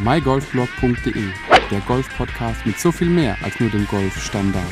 mygolfblog.de, der Golf-Podcast mit so viel mehr als nur dem Golfstandard.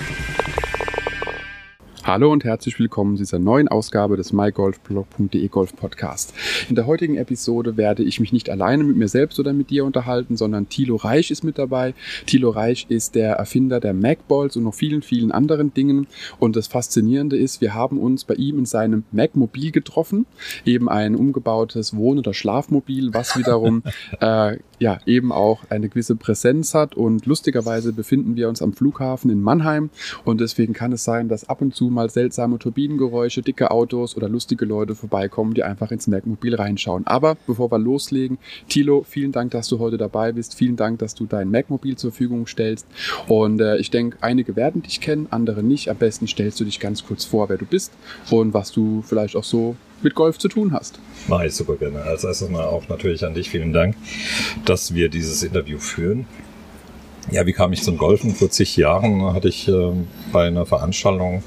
Hallo und herzlich willkommen zu dieser neuen Ausgabe des mygolfblog.de Golf Podcast. In der heutigen Episode werde ich mich nicht alleine mit mir selbst oder mit dir unterhalten, sondern Thilo Reich ist mit dabei. Thilo Reich ist der Erfinder der Macballs und noch vielen, vielen anderen Dingen. Und das Faszinierende ist, wir haben uns bei ihm in seinem Macmobil getroffen, eben ein umgebautes Wohn- oder Schlafmobil, was wiederum äh, ja eben auch eine gewisse Präsenz hat. Und lustigerweise befinden wir uns am Flughafen in Mannheim und deswegen kann es sein, dass ab und zu mal seltsame Turbinengeräusche, dicke Autos oder lustige Leute vorbeikommen, die einfach ins Mac-Mobil reinschauen. Aber bevor wir loslegen, Tilo, vielen Dank, dass du heute dabei bist. Vielen Dank, dass du dein Mac-Mobil zur Verfügung stellst. Und äh, ich denke, einige werden dich kennen, andere nicht. Am besten stellst du dich ganz kurz vor, wer du bist und was du vielleicht auch so mit Golf zu tun hast. Mache ich super gerne. Als erstes mal auch natürlich an dich vielen Dank, dass wir dieses Interview führen. Ja, wie kam ich zum Golfen? Vor zig Jahren hatte ich äh, bei einer Veranstaltung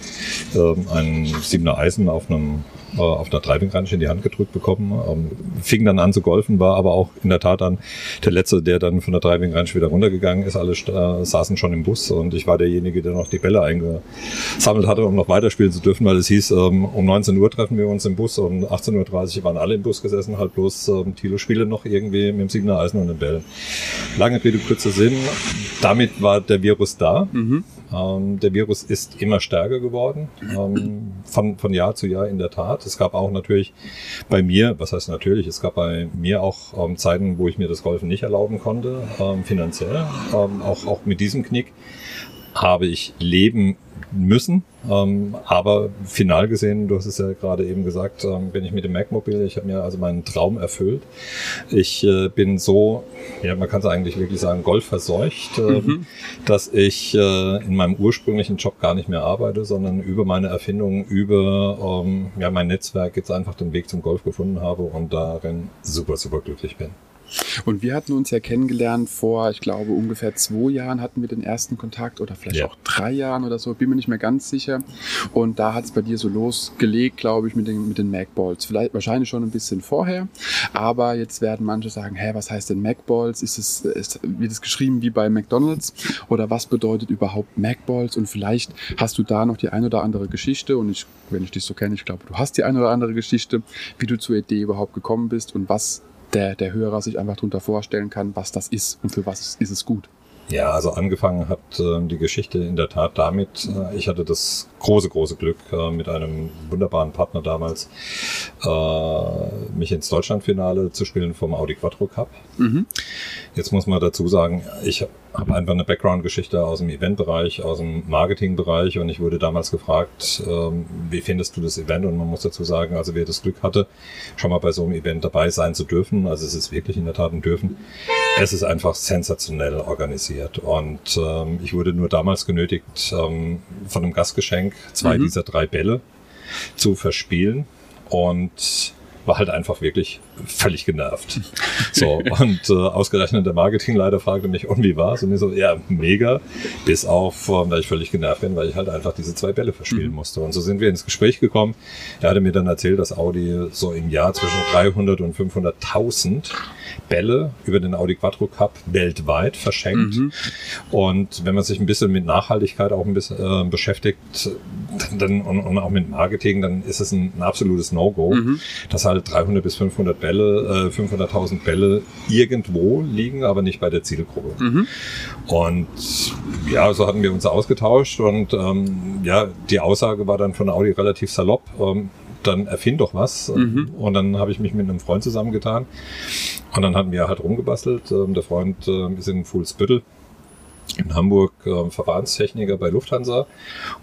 äh, ein Siebener Eisen auf einem äh, auf einer Driving Range in die Hand gedrückt bekommen. Ähm, fing dann an zu golfen, war aber auch in der Tat dann der Letzte, der dann von der Driving Range wieder runtergegangen ist. Alle äh, saßen schon im Bus und ich war derjenige, der noch die Bälle eingesammelt hatte, um noch weiterspielen zu dürfen, weil es hieß, ähm, um 19 Uhr treffen wir uns im Bus und 18.30 Uhr waren alle im Bus gesessen, halt bloß ähm, Tilo spiele noch irgendwie mit dem Siebener Eisen und den Bällen. Lange Rede, kurzer Sinn. Damit war der Virus da. Mhm. Ähm, der Virus ist immer stärker geworden, ähm, von, von Jahr zu Jahr in der Tat. Es gab auch natürlich bei mir, was heißt natürlich, es gab bei mir auch ähm, Zeiten, wo ich mir das Golfen nicht erlauben konnte, ähm, finanziell, ähm, auch, auch mit diesem Knick habe ich leben müssen. Ähm, aber final gesehen, du hast es ja gerade eben gesagt, ähm, bin ich mit dem Mac-Mobil. Ich habe mir also meinen Traum erfüllt. Ich äh, bin so, ja, man kann es eigentlich wirklich sagen, golfverseucht, äh, mhm. dass ich äh, in meinem ursprünglichen Job gar nicht mehr arbeite, sondern über meine Erfindung, über ähm, ja, mein Netzwerk jetzt einfach den Weg zum Golf gefunden habe und darin super, super glücklich bin. Und wir hatten uns ja kennengelernt vor, ich glaube, ungefähr zwei Jahren hatten wir den ersten Kontakt oder vielleicht ja. auch drei Jahren oder so, bin mir nicht mehr ganz sicher. Und da hat es bei dir so losgelegt, glaube ich, mit den, mit den Macballs. Vielleicht wahrscheinlich schon ein bisschen vorher. Aber jetzt werden manche sagen, hä, was heißt denn Macballs? Ist es, ist, wird es geschrieben wie bei McDonalds? Oder was bedeutet überhaupt Macballs? Und vielleicht hast du da noch die eine oder andere Geschichte. Und ich, wenn ich dich so kenne, ich glaube, du hast die eine oder andere Geschichte, wie du zur Idee überhaupt gekommen bist und was der, der Hörer sich einfach darunter vorstellen kann, was das ist und für was ist es gut. Ja, also angefangen hat äh, die Geschichte in der Tat damit, äh, ich hatte das große, große Glück, äh, mit einem wunderbaren Partner damals äh, mich ins Deutschlandfinale zu spielen vom Audi Quattro Cup. Mhm. Jetzt muss man dazu sagen, ich habe einfach eine Background-Geschichte aus dem Eventbereich, aus dem Marketingbereich und ich wurde damals gefragt, ähm, wie findest du das Event? Und man muss dazu sagen, also wer das Glück hatte, schon mal bei so einem Event dabei sein zu dürfen, also es ist wirklich in der Tat ein Dürfen, es ist einfach sensationell organisiert. Und ähm, ich wurde nur damals genötigt, ähm, von einem Gastgeschenk zwei mhm. dieser drei Bälle zu verspielen. Und war halt einfach wirklich völlig genervt. So, und äh, ausgerechnet der Marketingleiter fragte mich, und wie war's? Und ich so, ja, mega, bis auf, äh, weil ich völlig genervt bin, weil ich halt einfach diese zwei Bälle verspielen mhm. musste. Und so sind wir ins Gespräch gekommen. Er hatte mir dann erzählt, dass Audi so im Jahr zwischen 300 und 500.000 Bälle über den Audi Quattro Cup weltweit verschenkt. Mhm. Und wenn man sich ein bisschen mit Nachhaltigkeit auch ein bisschen äh, beschäftigt dann, und, und, auch mit Marketing, dann ist es ein, ein absolutes No-Go, mhm. dass halt 300 bis 500 Bälle, äh, 500.000 Bälle irgendwo liegen, aber nicht bei der Zielgruppe. Mhm. Und ja, so hatten wir uns ausgetauscht und ähm, ja, die Aussage war dann von Audi relativ salopp. Ähm, dann erfind doch was. Mhm. Und dann habe ich mich mit einem Freund zusammengetan. Und dann hatten wir halt rumgebastelt. Ähm, der Freund äh, ist in Fuhlsbüttel in Hamburg äh, Verfahrenstechniker bei Lufthansa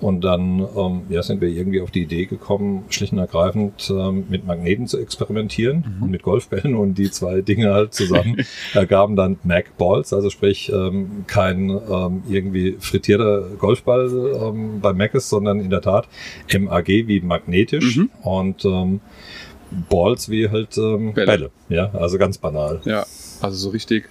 und dann ähm, ja, sind wir irgendwie auf die Idee gekommen, schlicht und ergreifend ähm, mit Magneten zu experimentieren mhm. und mit Golfbällen und die zwei Dinge halt zusammen ergaben dann Mac Balls, also sprich ähm, kein ähm, irgendwie frittierter Golfball ähm, bei Mac ist, sondern in der Tat MAG wie magnetisch mhm. und ähm, Balls wie halt ähm, Bälle. Bälle. Ja, also ganz banal. Ja, also so richtig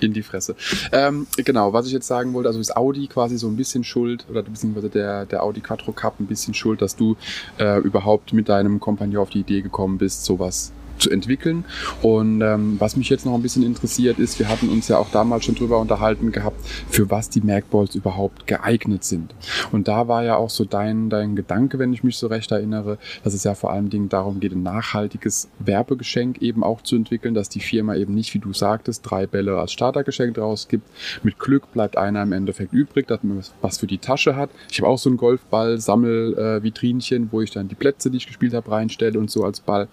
in die Fresse. Ähm, genau, was ich jetzt sagen wollte, also ist Audi quasi so ein bisschen schuld, oder beziehungsweise der, der Audi Quattro Cup ein bisschen schuld, dass du äh, überhaupt mit deinem Kompagnon auf die Idee gekommen bist, sowas zu entwickeln. Und ähm, was mich jetzt noch ein bisschen interessiert ist, wir hatten uns ja auch damals schon drüber unterhalten gehabt, für was die Merkballs überhaupt geeignet sind. Und da war ja auch so dein, dein Gedanke, wenn ich mich so recht erinnere, dass es ja vor allen Dingen darum geht, ein nachhaltiges Werbegeschenk eben auch zu entwickeln, dass die Firma eben nicht, wie du sagtest, drei Bälle als Startergeschenk rausgibt. Mit Glück bleibt einer im Endeffekt übrig, dass man was für die Tasche hat. Ich habe auch so ein Golfball, Sammelvitrinchen, äh, wo ich dann die Plätze, die ich gespielt habe, reinstelle und so als Ball.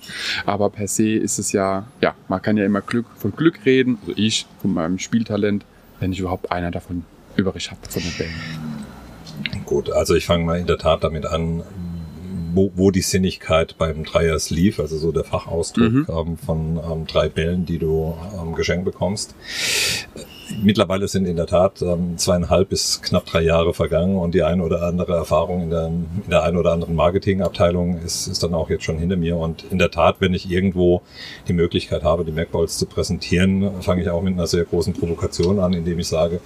Aber per se ist es ja, ja, man kann ja immer Glück von Glück reden, also ich von meinem Spieltalent, wenn ich überhaupt einer davon übrig habe von den Bällen. Gut, also ich fange mal in der Tat damit an, wo, wo die Sinnigkeit beim Dreier Sleeve, also so der Fachausdruck mhm. ähm, von ähm, drei Bällen, die du ähm, geschenkt bekommst mittlerweile sind in der Tat ähm, zweieinhalb bis knapp drei Jahre vergangen und die eine oder andere Erfahrung in der, in der einen oder anderen Marketingabteilung ist, ist dann auch jetzt schon hinter mir. Und in der Tat, wenn ich irgendwo die Möglichkeit habe, die MacBalls zu präsentieren, fange ich auch mit einer sehr großen Provokation an, indem ich sage,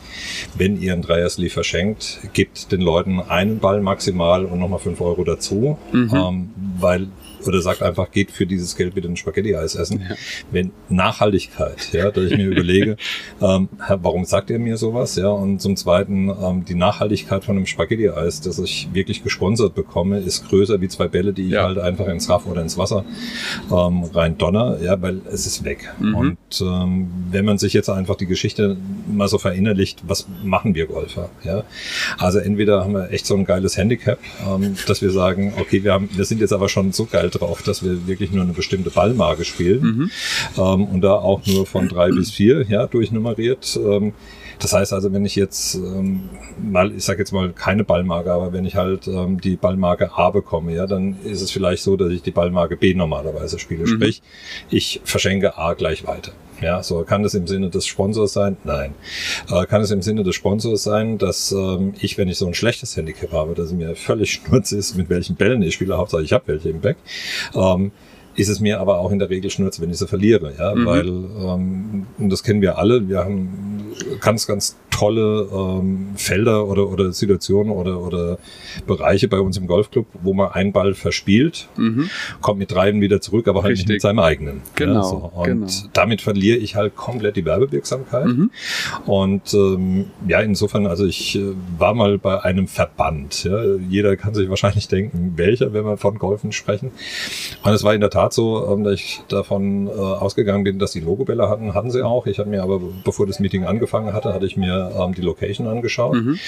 wenn ihr einen Dreiersleeve verschenkt, gebt den Leuten einen Ball maximal und nochmal fünf Euro dazu, mhm. ähm, weil oder sagt einfach, geht für dieses Geld wieder ein Spaghetti-Eis essen. Ja. Wenn Nachhaltigkeit, ja, dass ich mir überlege, ähm, warum sagt ihr mir sowas? Ja, und zum Zweiten, ähm, die Nachhaltigkeit von einem Spaghetti-Eis, das ich wirklich gesponsert bekomme, ist größer wie zwei Bälle, die ich halt einfach ins Raff oder ins Wasser ähm, rein donner, ja, weil es ist weg. Mhm. Und ähm, wenn man sich jetzt einfach die Geschichte mal so verinnerlicht, was machen wir Golfer? Ja, also entweder haben wir echt so ein geiles Handicap, ähm, dass wir sagen, okay, wir haben, wir sind jetzt aber schon so geil drauf, dass wir wirklich nur eine bestimmte Ballmarke spielen mhm. ähm, und da auch nur von drei bis vier ja, durchnummeriert. Ähm, das heißt also, wenn ich jetzt ähm, mal, ich sage jetzt mal keine Ballmarke, aber wenn ich halt ähm, die Ballmarke A bekomme, ja, dann ist es vielleicht so, dass ich die Ballmarke B normalerweise spiele. Mhm. Sprich, ich verschenke A gleich weiter. Ja, so kann es im Sinne des Sponsors sein? Nein. Äh, kann es im Sinne des Sponsors sein, dass ähm, ich, wenn ich so ein schlechtes Handicap habe, dass es mir völlig schnurz ist, mit welchen Bällen ich spiele, Hauptsache ich habe welche im Back, ähm, ist es mir aber auch in der Regel schnurz, wenn ich sie verliere, ja, mhm. weil ähm, und das kennen wir alle. Wir haben ganz, ganz tolle ähm, Felder oder, oder Situationen oder, oder Bereiche bei uns im Golfclub, wo man einen Ball verspielt, mhm. kommt mit dreien wieder zurück, aber halt Richtig. nicht mit seinem eigenen. Genau, ja, so. Und genau. damit verliere ich halt komplett die Werbewirksamkeit. Mhm. Und ähm, ja, insofern, also ich äh, war mal bei einem Verband. Ja. Jeder kann sich wahrscheinlich denken, welcher, wenn wir von Golfen sprechen. Und es war in der Tat so, ähm, dass ich davon äh, ausgegangen bin, dass die Logobälle hatten, hatten sie auch. Ich habe mir aber, bevor das Meeting angefangen hatte, hatte ich mir ähm, die Location angeschaut mhm.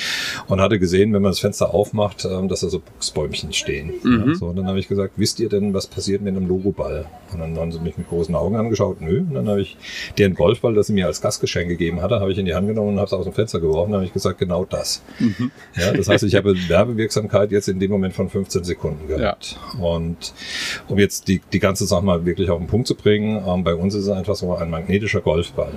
und hatte gesehen, wenn man das Fenster aufmacht, ähm, dass da so Buchsbäumchen stehen. Mhm. Ja, so, und dann habe ich gesagt, wisst ihr denn, was passiert mit einem Logoball? Und dann haben sie mich mit großen Augen angeschaut, nö. Und dann habe ich den Golfball, das sie mir als Gastgeschenk gegeben hatte, habe ich in die Hand genommen und habe es aus dem Fenster geworfen. Dann habe ich gesagt, genau das. Mhm. Ja, das heißt, ich habe Werbewirksamkeit jetzt in dem Moment von 15 Sekunden gehabt. Ja. Und um jetzt die, die ganze Sache mal wirklich auf den Punkt zu bringen, ähm, bei uns ist es einfach so ein magnetischer Golfball.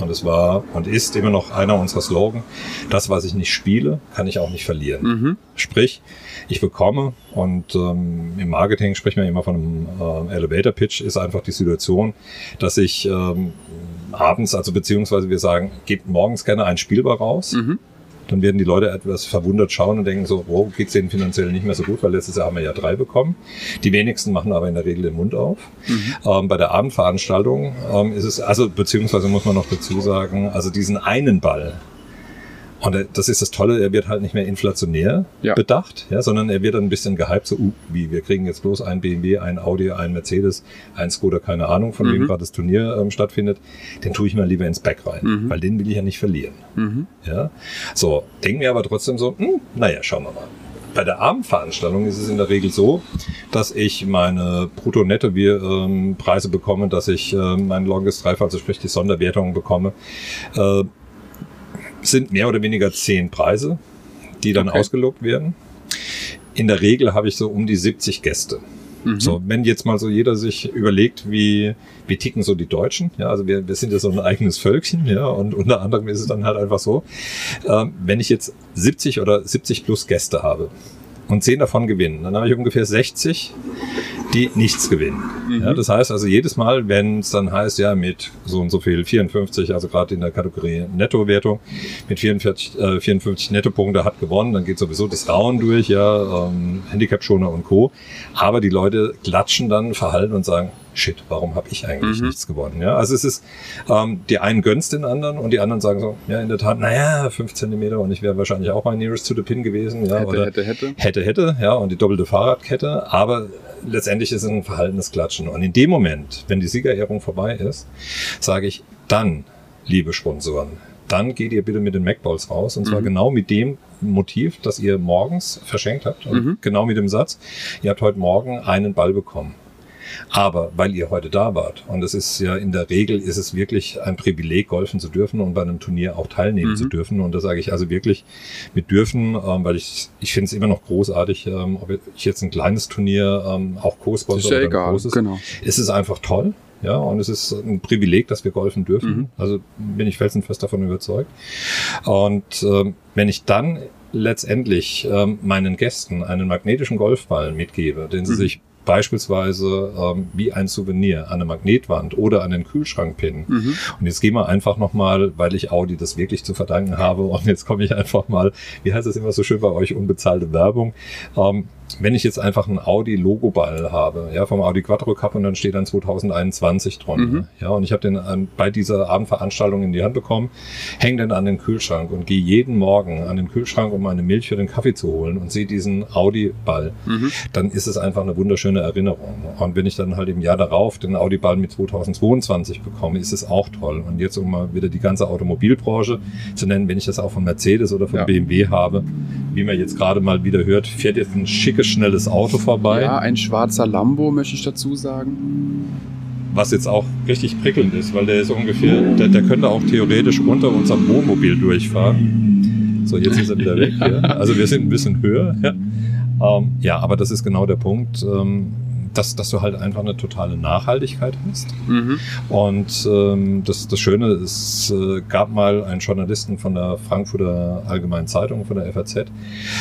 Und es war und ist immer noch einer unserer Slogan. Das, was ich nicht spiele, kann ich auch nicht verlieren. Mhm. Sprich, ich bekomme und ähm, im Marketing sprechen wir immer von einem äh, Elevator Pitch, ist einfach die Situation, dass ich ähm, abends, also beziehungsweise wir sagen, gebt morgens gerne ein Spielbar raus. Mhm dann werden die Leute etwas verwundert schauen und denken so, oh, geht's denen finanziell nicht mehr so gut, weil letztes Jahr haben wir ja drei bekommen. Die wenigsten machen aber in der Regel den Mund auf. Mhm. Ähm, bei der Abendveranstaltung ähm, ist es, also beziehungsweise muss man noch dazu sagen, also diesen einen Ball, und das ist das Tolle, er wird halt nicht mehr inflationär ja. bedacht, ja, sondern er wird dann ein bisschen gehypt, so uh, wie wir kriegen jetzt bloß ein BMW, ein Audi, ein Mercedes, ein Skoda, keine Ahnung, von mhm. wem gerade das Turnier ähm, stattfindet. Den tue ich mal lieber ins Back rein, mhm. weil den will ich ja nicht verlieren. Mhm. Ja, so denken wir aber trotzdem so, hm, naja, schauen wir mal. Bei der Abendveranstaltung ist es in der Regel so, dass ich meine Brutto-Netto-Preise ähm, bekomme, dass ich äh, mein Longest Drive, also sprich die Sonderwertung bekomme, äh, sind mehr oder weniger zehn Preise, die dann okay. ausgelobt werden. In der Regel habe ich so um die 70 Gäste. Mhm. So, wenn jetzt mal so jeder sich überlegt, wie, wie ticken so die Deutschen, ja, also wir, wir sind ja so ein eigenes Völkchen, ja, und unter anderem ist es dann halt einfach so, äh, wenn ich jetzt 70 oder 70 plus Gäste habe und 10 davon gewinnen, dann habe ich ungefähr 60, die nichts gewinnen. Mhm. Ja, das heißt also jedes Mal, wenn es dann heißt, ja, mit so und so viel 54, also gerade in der Kategorie Nettowertung, mit 44, äh, 54 Nettopunkte hat gewonnen, dann geht sowieso das Rauen durch, ja, ähm, Handicap-Schoner und Co. Aber die Leute klatschen dann verhalten und sagen, shit, warum habe ich eigentlich mhm. nichts gewonnen? Ja, also es ist, ähm, die einen gönnst den anderen und die anderen sagen so, ja, in der Tat, naja, fünf Zentimeter und ich wäre wahrscheinlich auch mein Nearest to the Pin gewesen. Ja, hätte, oder hätte, hätte. Hätte, hätte, ja, und die doppelte Fahrradkette, aber letztendlich ist es ein verhaltenes Klatschen. Und in dem Moment, wenn die Siegerehrung vorbei ist, sage ich, dann, liebe Sponsoren, dann geht ihr bitte mit den MacBalls raus. Und zwar mhm. genau mit dem Motiv, das ihr morgens verschenkt habt. Und mhm. genau mit dem Satz, ihr habt heute Morgen einen Ball bekommen. Aber weil ihr heute da wart, und es ist ja in der Regel ist es wirklich ein Privileg, golfen zu dürfen und bei einem Turnier auch teilnehmen mhm. zu dürfen. Und da sage ich also wirklich mit dürfen, ähm, weil ich, ich finde es immer noch großartig, ähm, ob ich jetzt ein kleines Turnier ähm, auch co-sponsor ja oder egal, ein großes, genau. ist es einfach toll. Ja, und es ist ein Privileg, dass wir golfen dürfen. Mhm. Also bin ich felsenfest davon überzeugt. Und ähm, wenn ich dann letztendlich ähm, meinen Gästen einen magnetischen Golfball mitgebe, den sie mhm. sich beispielsweise ähm, wie ein Souvenir an eine Magnetwand oder an den Kühlschrank pinnen. Mhm. Und jetzt gehen wir einfach nochmal, weil ich Audi das wirklich zu verdanken habe und jetzt komme ich einfach mal, wie heißt es immer so schön bei euch, unbezahlte Werbung. Ähm, wenn ich jetzt einfach einen Audi-Logo-Ball habe, ja, vom Audi Quattro Cup und dann steht dann 2021 drunter, mhm. ja, und ich habe den an, bei dieser Abendveranstaltung in die Hand bekommen, hänge den an den Kühlschrank und gehe jeden Morgen an den Kühlschrank, um meine Milch für den Kaffee zu holen und sehe diesen Audi-Ball, mhm. dann ist es einfach eine wunderschöne Erinnerung. Und wenn ich dann halt im Jahr darauf den Audi-Ball mit 2022 bekomme, ist es auch toll. Und jetzt um mal wieder die ganze Automobilbranche zu nennen, wenn ich das auch von Mercedes oder von ja. BMW habe, wie man jetzt gerade mal wieder hört, fährt jetzt ein schickes, schnelles Auto vorbei. Ja, ein schwarzer Lambo, möchte ich dazu sagen. Was jetzt auch richtig prickelnd ist, weil der ist ungefähr, der, der könnte auch theoretisch unter unserem Wohnmobil durchfahren. So, jetzt ist er wieder weg. Ja. Also wir sind ein bisschen höher. Ja. Ähm, ja, aber das ist genau der Punkt. Ähm, dass, dass du halt einfach eine totale Nachhaltigkeit hast. Mhm. Und ähm, das, das Schöne, es äh, gab mal einen Journalisten von der Frankfurter Allgemeinen Zeitung, von der FAZ,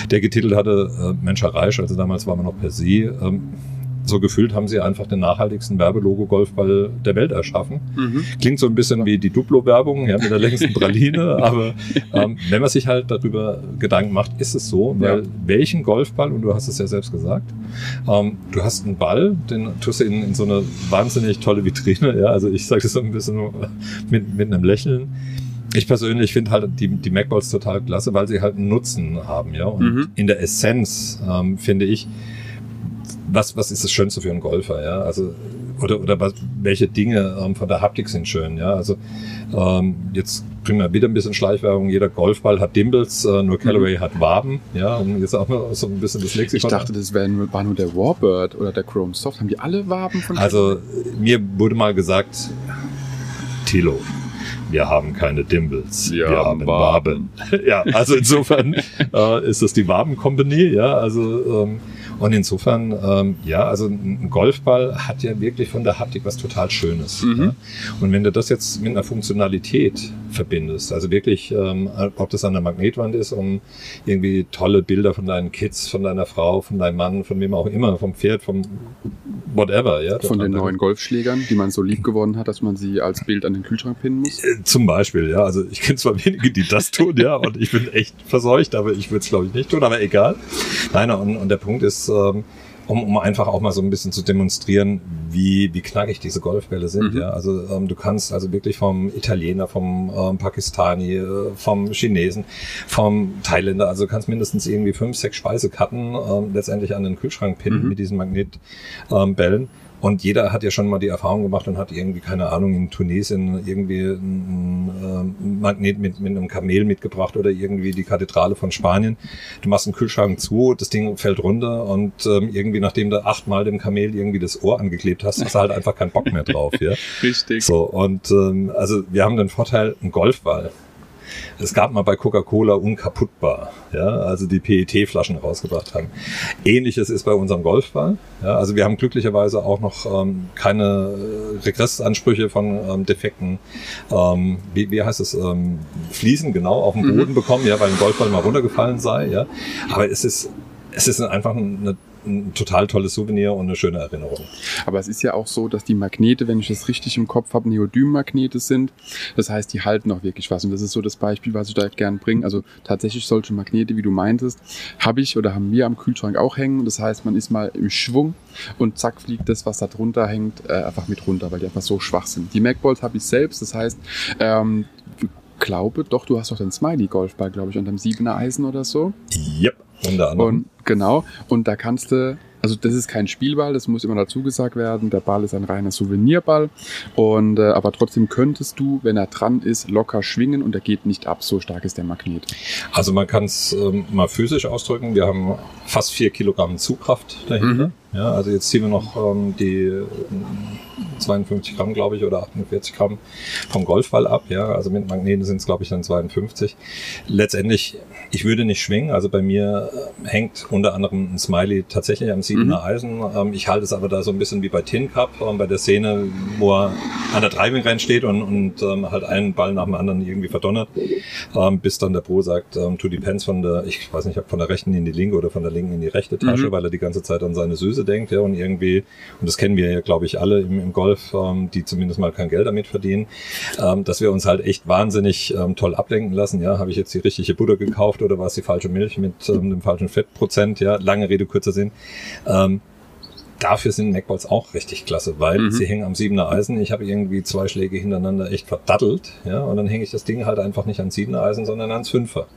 der getitelt hatte, äh, Mensch Reich, also damals war man noch per Sie, ähm, so gefühlt haben sie einfach den nachhaltigsten Werbelogo-Golfball der Welt erschaffen. Mhm. Klingt so ein bisschen wie die Duplo-Werbung ja, mit der längsten Praline, aber ähm, wenn man sich halt darüber Gedanken macht, ist es so, weil ja. welchen Golfball, und du hast es ja selbst gesagt, ähm, du hast einen Ball, den tust du in, in so eine wahnsinnig tolle Vitrine, ja, also ich sage das so ein bisschen mit, mit einem Lächeln ich persönlich finde halt die, die MacBalls total klasse, weil sie halt einen Nutzen haben, ja. Und mhm. in der Essenz ähm, finde ich, was, was ist das Schönste für einen Golfer, ja? Also, oder, oder was, welche Dinge ähm, von der Haptik sind schön, ja? Also, ähm, jetzt bringen wir wieder ein bisschen Schleichwerbung. Jeder Golfball hat Dimples, äh, nur Callaway mhm. hat Waben, ja? Und jetzt auch mal so ein bisschen das Lexikon. Ich dachte, das wär nur, war nur der Warbird oder der Chrome Soft. Haben die alle Waben von Also, mir wurde mal gesagt, Tilo, wir haben keine Dimples, wir, wir haben Waben. Waben. ja, also insofern äh, ist das die Waben Company, ja, also ähm, und insofern, ähm, ja, also ein Golfball hat ja wirklich von der Haptik was total Schönes. Mhm. Ja? Und wenn du das jetzt mit einer Funktionalität verbindest, also wirklich, ähm, ob das an der Magnetwand ist, um irgendwie tolle Bilder von deinen Kids, von deiner Frau, von deinem Mann, von wem auch immer, vom Pferd, vom whatever, ja. Von den neuen Golfschlägern, die man so lieb geworden hat, dass man sie als Bild an den Kühlschrank pinnen muss? Äh, zum Beispiel, ja. Also ich kenne zwar wenige, die das tun, ja, und ich bin echt verseucht, aber ich würde es glaube ich nicht tun, aber egal. Nein, und, und der Punkt ist, ähm, um, um einfach auch mal so ein bisschen zu demonstrieren, wie, wie knackig diese Golfbälle sind. Mhm. Ja, also ähm, du kannst also wirklich vom Italiener, vom ähm, Pakistani, äh, vom Chinesen, vom Thailänder, also du kannst mindestens irgendwie fünf, sechs Speisekarten ähm, letztendlich an den Kühlschrank pinnen mhm. mit diesen Magnetbällen. Ähm, und jeder hat ja schon mal die Erfahrung gemacht und hat irgendwie, keine Ahnung, in Tunesien irgendwie ein, ein Magnet mit, mit einem Kamel mitgebracht oder irgendwie die Kathedrale von Spanien. Du machst einen Kühlschrank zu, das Ding fällt runter und ähm, irgendwie, nachdem du achtmal dem Kamel irgendwie das Ohr angeklebt hast, hast du halt einfach keinen Bock mehr drauf. Ja? Richtig. So, und ähm, also wir haben den Vorteil, ein Golfball es gab mal bei Coca-Cola unkaputtbar, ja, also die PET-Flaschen rausgebracht haben. Ähnliches ist bei unserem Golfball. Ja, also wir haben glücklicherweise auch noch ähm, keine Regressansprüche von ähm, defekten, ähm, wie, wie heißt es, ähm, Fliesen genau auf dem mhm. Boden mhm. bekommen, ja, weil ein Golfball mal runtergefallen sei, ja. Aber es ist, es ist einfach eine ein total tolles Souvenir und eine schöne Erinnerung. Aber es ist ja auch so, dass die Magnete, wenn ich das richtig im Kopf habe, Neodym-Magnete sind. Das heißt, die halten auch wirklich was. Und das ist so das Beispiel, was ich da gern bringe. Also tatsächlich solche Magnete, wie du meintest, habe ich oder haben wir am Kühlschrank auch hängen. Das heißt, man ist mal im Schwung und zack fliegt das, was da drunter hängt, äh, einfach mit runter, weil die einfach so schwach sind. Die Macballs habe ich selbst. Das heißt, ähm, glaube, doch, du hast doch den Smiley-Golfball, glaube ich, deinem Siebener Eisen oder so. Yep, unter anderem. Und genau, und da kannst du, also das ist kein Spielball, das muss immer dazu gesagt werden. Der Ball ist ein reiner Souvenirball. Und äh, aber trotzdem könntest du, wenn er dran ist, locker schwingen und er geht nicht ab. So stark ist der Magnet. Also man kann es ähm, mal physisch ausdrücken. Wir haben fast vier Kilogramm Zugkraft dahinter. Mhm. Ja, also jetzt ziehen wir noch ähm, die äh, 52 Gramm, glaube ich, oder 48 Gramm vom Golfball ab. Ja, also mit Magneten sind es, glaube ich, dann 52. Letztendlich, ich würde nicht schwingen. Also bei mir äh, hängt unter anderem ein Smiley tatsächlich am siebener Eisen. Ähm, ich halte es aber da so ein bisschen wie bei Tin Cup, ähm, bei der Szene, wo er an der Driving Range steht und, und ähm, halt einen Ball nach dem anderen irgendwie verdonnert, ähm, bis dann der Pro sagt, ähm, to depends von der, ich weiß nicht, ob von der rechten in die linke oder von der linken in die rechte Tasche, Mhm. weil er die ganze Zeit an seine Süße denkt, ja, und irgendwie, und das kennen wir ja, glaube ich, alle im, im Golf, ähm, die zumindest mal kein Geld damit verdienen, ähm, dass wir uns halt echt wahnsinnig ähm, toll ablenken lassen, ja, habe ich jetzt die richtige Butter gekauft oder war es die falsche Milch mit ähm, dem falschen Fettprozent, ja, lange Rede, kurzer Sinn. Ähm, Dafür sind Neckballs auch richtig klasse, weil Mhm. sie hängen am siebener Eisen. Ich habe irgendwie zwei Schläge hintereinander echt verdattelt, ja, und dann hänge ich das Ding halt einfach nicht ans siebener Eisen, sondern ans Fünfer.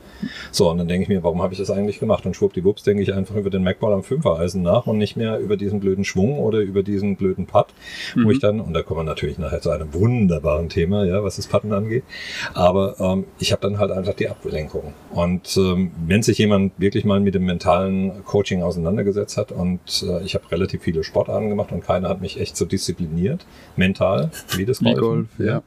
So, und dann denke ich mir, warum habe ich das eigentlich gemacht? Und schwuppdiwupps denke ich einfach über den Magball am Fünfer-Eisen nach und nicht mehr über diesen blöden Schwung oder über diesen blöden Putt, wo Mhm. ich dann, und da kommen wir natürlich nachher zu einem wunderbaren Thema, ja, was das Putten angeht, aber ähm, ich habe dann halt einfach die Ablenkung. Und ähm, wenn sich jemand wirklich mal mit dem mentalen Coaching auseinandergesetzt hat und äh, ich habe relativ viele Sportarten gemacht und keiner hat mich echt so diszipliniert, mental, wie das Golfen, Golf, ja.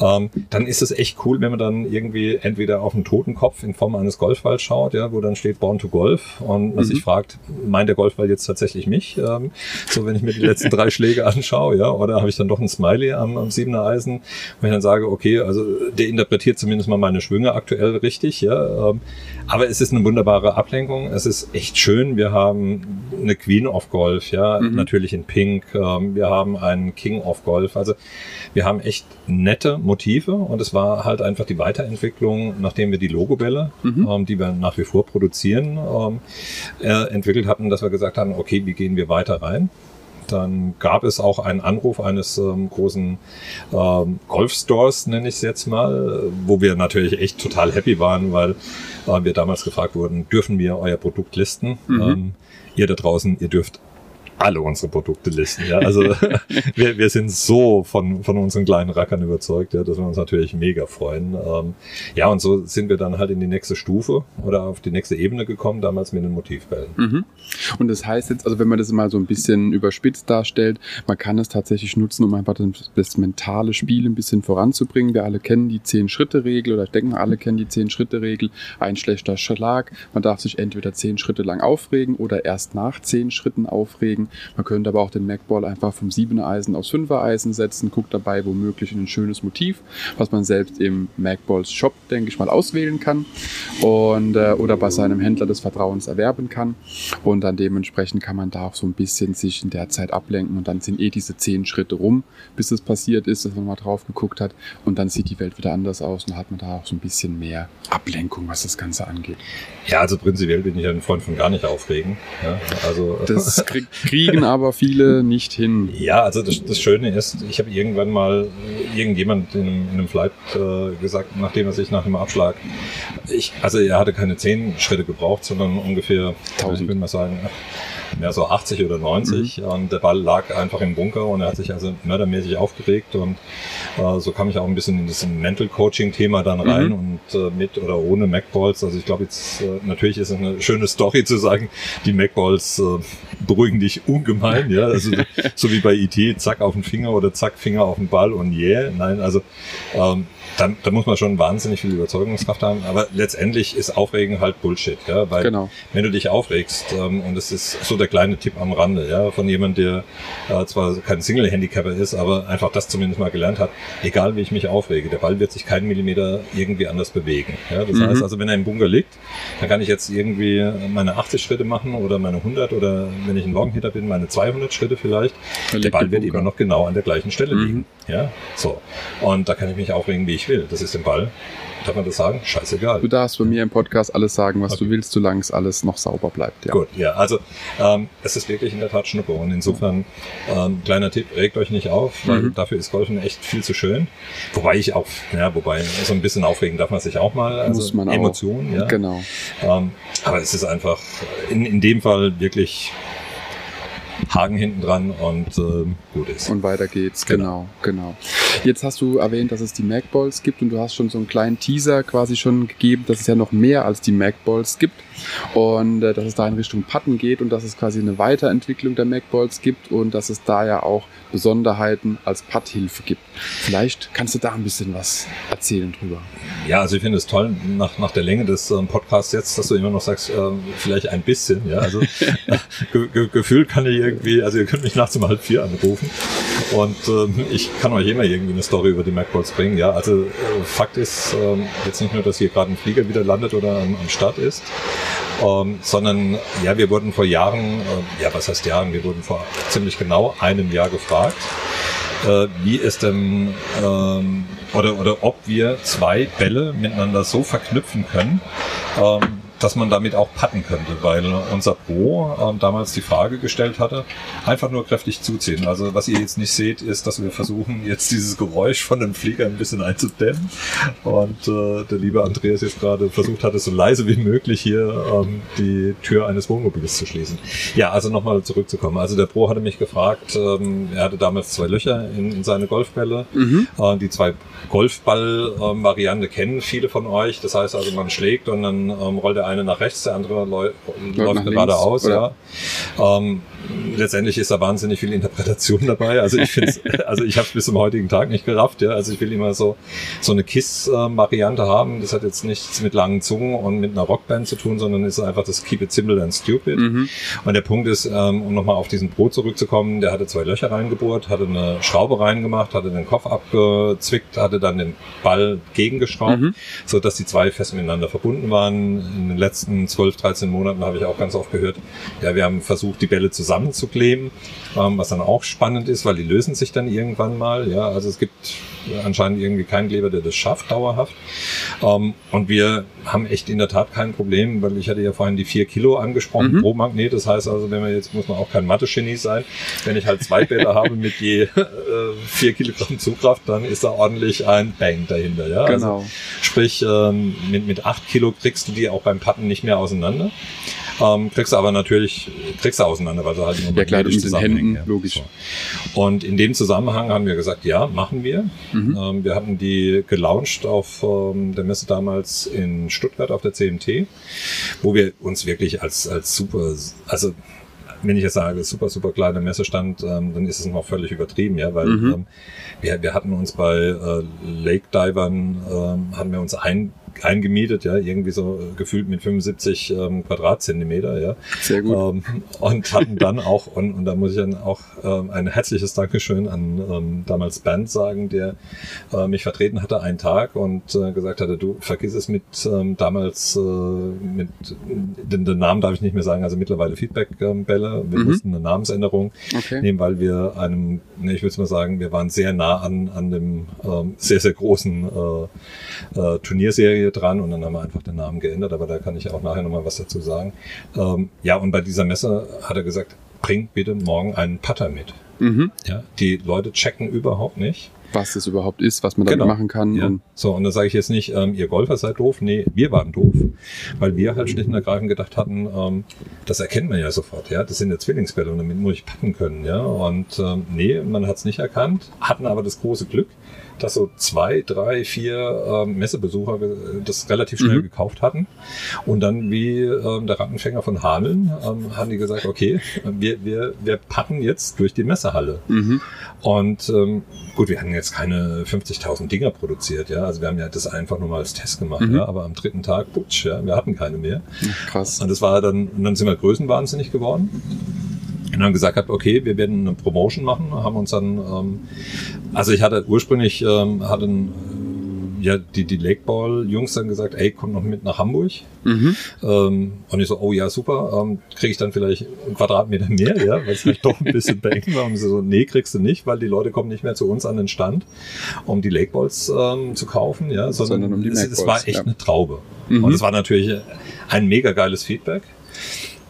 ähm, dann ist es echt cool, wenn man dann irgendwie entweder auf einen Totenkopf in Form eines Golfballs schaut, ja, wo dann steht Born to Golf und man Mhm. sich fragt, meint der Golfball jetzt tatsächlich mich? Ähm, so, wenn ich mir die letzten drei Schläge anschaue, ja, oder habe ich dann doch ein Smiley am, am siebener Eisen, wo ich dann sage, okay, also der interpretiert zumindest mal meine Schwünge aktuell richtig, ja, ähm, aber es ist eine wunderbare Ablenkung, es ist echt schön, wir haben eine Queen of Golf, ja, Mhm. natürlich in Pink, ähm, wir haben einen King of Golf, also wir haben echt nette Motive und es war halt einfach die Weiterentwicklung, nachdem wir die Logobälle, Mhm. ähm, die wir nach wie vor produzieren, ähm, äh, entwickelt hatten, dass wir gesagt haben, okay, wie gehen wir weiter rein? Dann gab es auch einen Anruf eines ähm, großen ähm, Golfstores, nenne ich es jetzt mal, wo wir natürlich echt total happy waren, weil äh, wir damals gefragt wurden, dürfen wir euer Produkt listen? Mhm. Ähm, ihr da draußen, ihr dürft alle unsere Produkte listen. Ja? Also wir, wir sind so von, von unseren kleinen Rackern überzeugt, ja, dass wir uns natürlich mega freuen. Ähm, ja, und so sind wir dann halt in die nächste Stufe oder auf die nächste Ebene gekommen, damals mit den Motivbällen. Mhm. Und das heißt jetzt, also wenn man das mal so ein bisschen überspitzt darstellt, man kann es tatsächlich nutzen, um einfach das, das mentale Spiel ein bisschen voranzubringen. Wir alle kennen die 10-Schritte-Regel oder ich denke mal, alle kennen die 10-Schritte-Regel. Ein schlechter Schlag. Man darf sich entweder 10 Schritte lang aufregen oder erst nach 10 Schritten aufregen. Man könnte aber auch den Magball einfach vom 7er Eisen aufs 5er Eisen setzen, guckt dabei womöglich in ein schönes Motiv, was man selbst im Magballs Shop, denke ich mal, auswählen kann und äh, oder bei seinem Händler des Vertrauens erwerben kann. Und dann dementsprechend kann man da auch so ein bisschen sich in der Zeit ablenken und dann sind eh diese zehn Schritte rum, bis es passiert ist, dass man mal drauf geguckt hat und dann sieht die Welt wieder anders aus und hat man da auch so ein bisschen mehr Ablenkung, was das Ganze angeht. Ja, also prinzipiell bin ich ein Freund von gar nicht aufregen. Ja, also Das krieg, kriegen aber viele nicht hin. Ja, also das, das Schöne ist, ich habe irgendwann mal äh, irgendjemand in einem, in einem Flight äh, gesagt, nachdem er sich nach dem Abschlag, ich, also er hatte keine zehn Schritte gebraucht, sondern ungefähr, Tausend. ich würde mal sagen, mehr so 80 oder 90 und der Ball lag einfach im Bunker und er hat sich also mördermäßig aufgeregt und äh, so kam ich auch ein bisschen in das Mental Coaching Thema dann rein Mhm. und äh, mit oder ohne Macballs, also ich glaube jetzt, äh, natürlich ist es eine schöne Story zu sagen, die Macballs äh, beruhigen dich ungemein, ja, also so wie bei IT, zack auf den Finger oder zack Finger auf den Ball und yeah, nein, also ähm, da, da muss man schon wahnsinnig viel Überzeugungskraft haben. Aber letztendlich ist Aufregen halt Bullshit, ja. Weil Genau. wenn du dich aufregst, ähm, und das ist so der kleine Tipp am Rande, ja, von jemand, der äh, zwar kein Single-Handicapper ist, aber einfach das zumindest mal gelernt hat, egal wie ich mich aufrege, der Ball wird sich keinen Millimeter irgendwie anders bewegen. Ja, das Mhm. heißt also, wenn er im Bunker liegt, dann kann ich jetzt irgendwie meine 80 Schritte machen oder meine 100 oder wenn ich ein Longhitter bin, meine 200 Schritte vielleicht. Der liegt Ball der wird Bunker. immer noch genau an der gleichen Stelle Mhm. liegen. Ja, so. Und da kann ich mich aufregen, wie ich will. Das ist dem Ball, darf man das sagen? Scheißegal. Du darfst bei mir im Podcast alles sagen, was Okay. du willst, solange es alles noch sauber bleibt. Ja. Gut, ja, also ähm, es ist wirklich in der Tat Schnuppe und insofern ähm, kleiner Tipp, regt euch nicht auf, weil Mhm. dafür ist Golfen echt viel zu schön. Wobei ich auch, ja, wobei so ein bisschen aufregen darf man sich auch mal, also Muss man auch. Emotionen, ja. Genau. Ähm, aber es ist einfach in, in dem Fall wirklich Haken hinten dran und ähm, gut ist. Und weiter geht's, genau, genau. Jetzt hast du erwähnt, dass es die Macballs gibt und du hast schon so einen kleinen Teaser quasi schon gegeben, dass es ja noch mehr als die Macballs gibt und äh, dass es da in Richtung Patten geht und dass es quasi eine Weiterentwicklung der Macballs gibt und dass es da ja auch Besonderheiten als Patthilfe gibt. Vielleicht kannst du da ein bisschen was erzählen drüber. Ja, also ich finde es toll nach, nach der Länge des ähm, Podcasts jetzt, dass du immer noch sagst, ähm, vielleicht ein bisschen. Ja, also ge ge gefühlt kann ich irgendwie, also ihr könnt mich nachts um halb vier anrufen und ähm, ich kann euch immer irgendwie eine Story über die MacBalls bringen. Ja, also äh, Fakt ist ähm, jetzt nicht nur, dass hier gerade ein Flieger wieder landet oder am, am Start ist, ähm, sondern ja, wir wurden vor Jahren, äh, ja, was heißt Jahren, wir wurden vor ziemlich genau einem Jahr gefragt, äh, wie es denn ähm, oder, oder ob wir zwei Bälle miteinander so verknüpfen können, ähm, dass man damit auch patten könnte, weil unser Pro ähm, damals die Frage gestellt hatte, einfach nur kräftig zuziehen. Also was ihr jetzt nicht seht, ist, dass wir versuchen, jetzt dieses Geräusch von dem Flieger ein bisschen einzudämmen. Und äh, der liebe Andreas jetzt gerade versucht hatte, so leise wie möglich hier ähm, die Tür eines Wohnmobils zu schließen. Ja, also nochmal zurückzukommen. Also der Pro hatte mich gefragt, ähm, er hatte damals zwei Löcher in, in seine Golfbälle. Mhm. Äh, die zwei Golfball-Variante kennen viele von euch. Das heißt also, man schlägt und dann ähm, rollt der eine nach rechts, der andere läu läuft geradeaus. Ja. Ähm, letztendlich ist da wahnsinnig viel Interpretation dabei. Also ich finde, also ich habe es bis zum heutigen Tag nicht gerafft. Ja, also ich will immer so so eine Kiss-Variante haben. Das hat jetzt nichts mit langen Zungen und mit einer Rockband zu tun, sondern ist einfach das Keep it simple and stupid. Mhm. Und der Punkt ist, ähm, um nochmal auf diesen Brot zurückzukommen, der hatte zwei Löcher reingebohrt, hatte eine Schraube reingemacht, hatte den Kopf abgezwickt, hatte dann den Ball gegengeschraubt, Mhm. so dass die zwei fest miteinander verbunden waren. In den letzten 12, 13 Monaten habe ich auch ganz oft gehört, ja, wir haben versucht, die Bälle zusammenzukleben, ähm, was dann auch spannend ist, weil die lösen sich dann irgendwann mal. Ja, also es gibt anscheinend irgendwie keinen Kleber, der das schafft dauerhaft. Ähm, und wir haben echt in der Tat kein Problem, weil ich hatte ja vorhin die vier Kilo angesprochen Mhm. pro Magnet. Das heißt also, wenn man jetzt muss man auch kein Mathe-Genie sein. Wenn ich halt zwei Bälle habe mit je äh, vier Kilogramm Zugkraft, dann ist da ordentlich ein Bang dahinter. Ja? Also, Genau. sprich, ähm, mit, mit acht Kilo kriegst du die auch beim Patten nicht mehr auseinander. Ähm, kriegst du aber natürlich, kriegst du auseinander, weil sie halt nur Ja, klar, mit den Händen, ja. logisch. Und in dem Zusammenhang haben wir gesagt, ja, machen wir. Mhm. Ähm, wir hatten die gelauncht auf ähm, der Messe damals in Stuttgart auf der CMT, wo wir uns wirklich als, als super, also wenn ich jetzt sage, super, super kleine Messestand, ähm, dann ist es noch völlig übertrieben, ja, weil Mhm. ähm, wir, wir hatten uns bei äh, Lake Divern, ähm, haben wir uns ein, eingemietet, ja, irgendwie so gefühlt mit 75 ähm, Quadratzentimeter, ja. Sehr gut. Ähm, und hatten dann auch, und, und da muss ich dann auch ähm, ein herzliches Dankeschön an ähm, damals Bernd sagen, der äh, mich vertreten hatte einen Tag und äh, gesagt hatte, du vergiss es mit ähm, damals äh, mit den, den Namen darf ich nicht mehr sagen, also mittlerweile Feedback-Bälle. Wir Mhm. mussten eine Namensänderung Okay. nehmen, weil wir einem, ne, ich würde mal sagen, wir waren sehr nah an, an dem ähm, sehr, sehr großen äh, äh, Turnierserie dran und dann haben wir einfach den Namen geändert, aber da kann ich auch nachher nochmal was dazu sagen. Ähm, ja, und bei dieser Messe hat er gesagt, bringt bitte morgen einen Putter mit. Mhm. Ja, die Leute checken überhaupt nicht. Was das überhaupt ist, was man damit Genau. machen kann. Ja. Und So, und da sage ich jetzt nicht, ähm, ihr Golfer seid doof. Nee, wir waren doof. Weil wir halt schlicht und ergreifend gedacht hatten, ähm, das erkennt man ja sofort, ja. Das sind ja Zwillingsbälle und damit muss ich packen können, ja. Und ähm, nee, man hat es nicht erkannt, hatten aber das große Glück, dass so zwei, drei, vier ähm, Messebesucher das relativ schnell mhm. gekauft hatten. Und dann wie ähm, der Rattenfänger von Hameln ähm, haben die gesagt, okay, wir, wir, wir packen jetzt durch die Messehalle. Mhm. Und ähm, gut, wir hatten jetzt keine 50.000 Dinger produziert, ja. Also wir haben ja das einfach nur mal als Test gemacht, mhm. ja. Aber am dritten Tag, putsch, ja, wir hatten keine mehr. Krass. Und das war dann, und dann sind wir größenwahnsinnig geworden. Und haben gesagt, okay, wir werden eine Promotion machen, haben uns dann, ähm, also ich hatte ursprünglich, ähm, hatten ja, die, die Lakeball-Jungs dann gesagt, ey, komm noch mit nach Hamburg. Mhm. Ähm, und ich so, oh ja, super, ähm, kriege ich dann vielleicht einen Quadratmeter mehr, ja, weil es vielleicht doch ein bisschen becken war. Und sie so, nee, kriegst du nicht, weil die Leute kommen nicht mehr zu uns an den Stand, um die Lakeballs ähm, zu kaufen, ja, sondern, sondern um die es, es war echt ja. eine Traube. Mhm. Und es war natürlich ein mega geiles Feedback.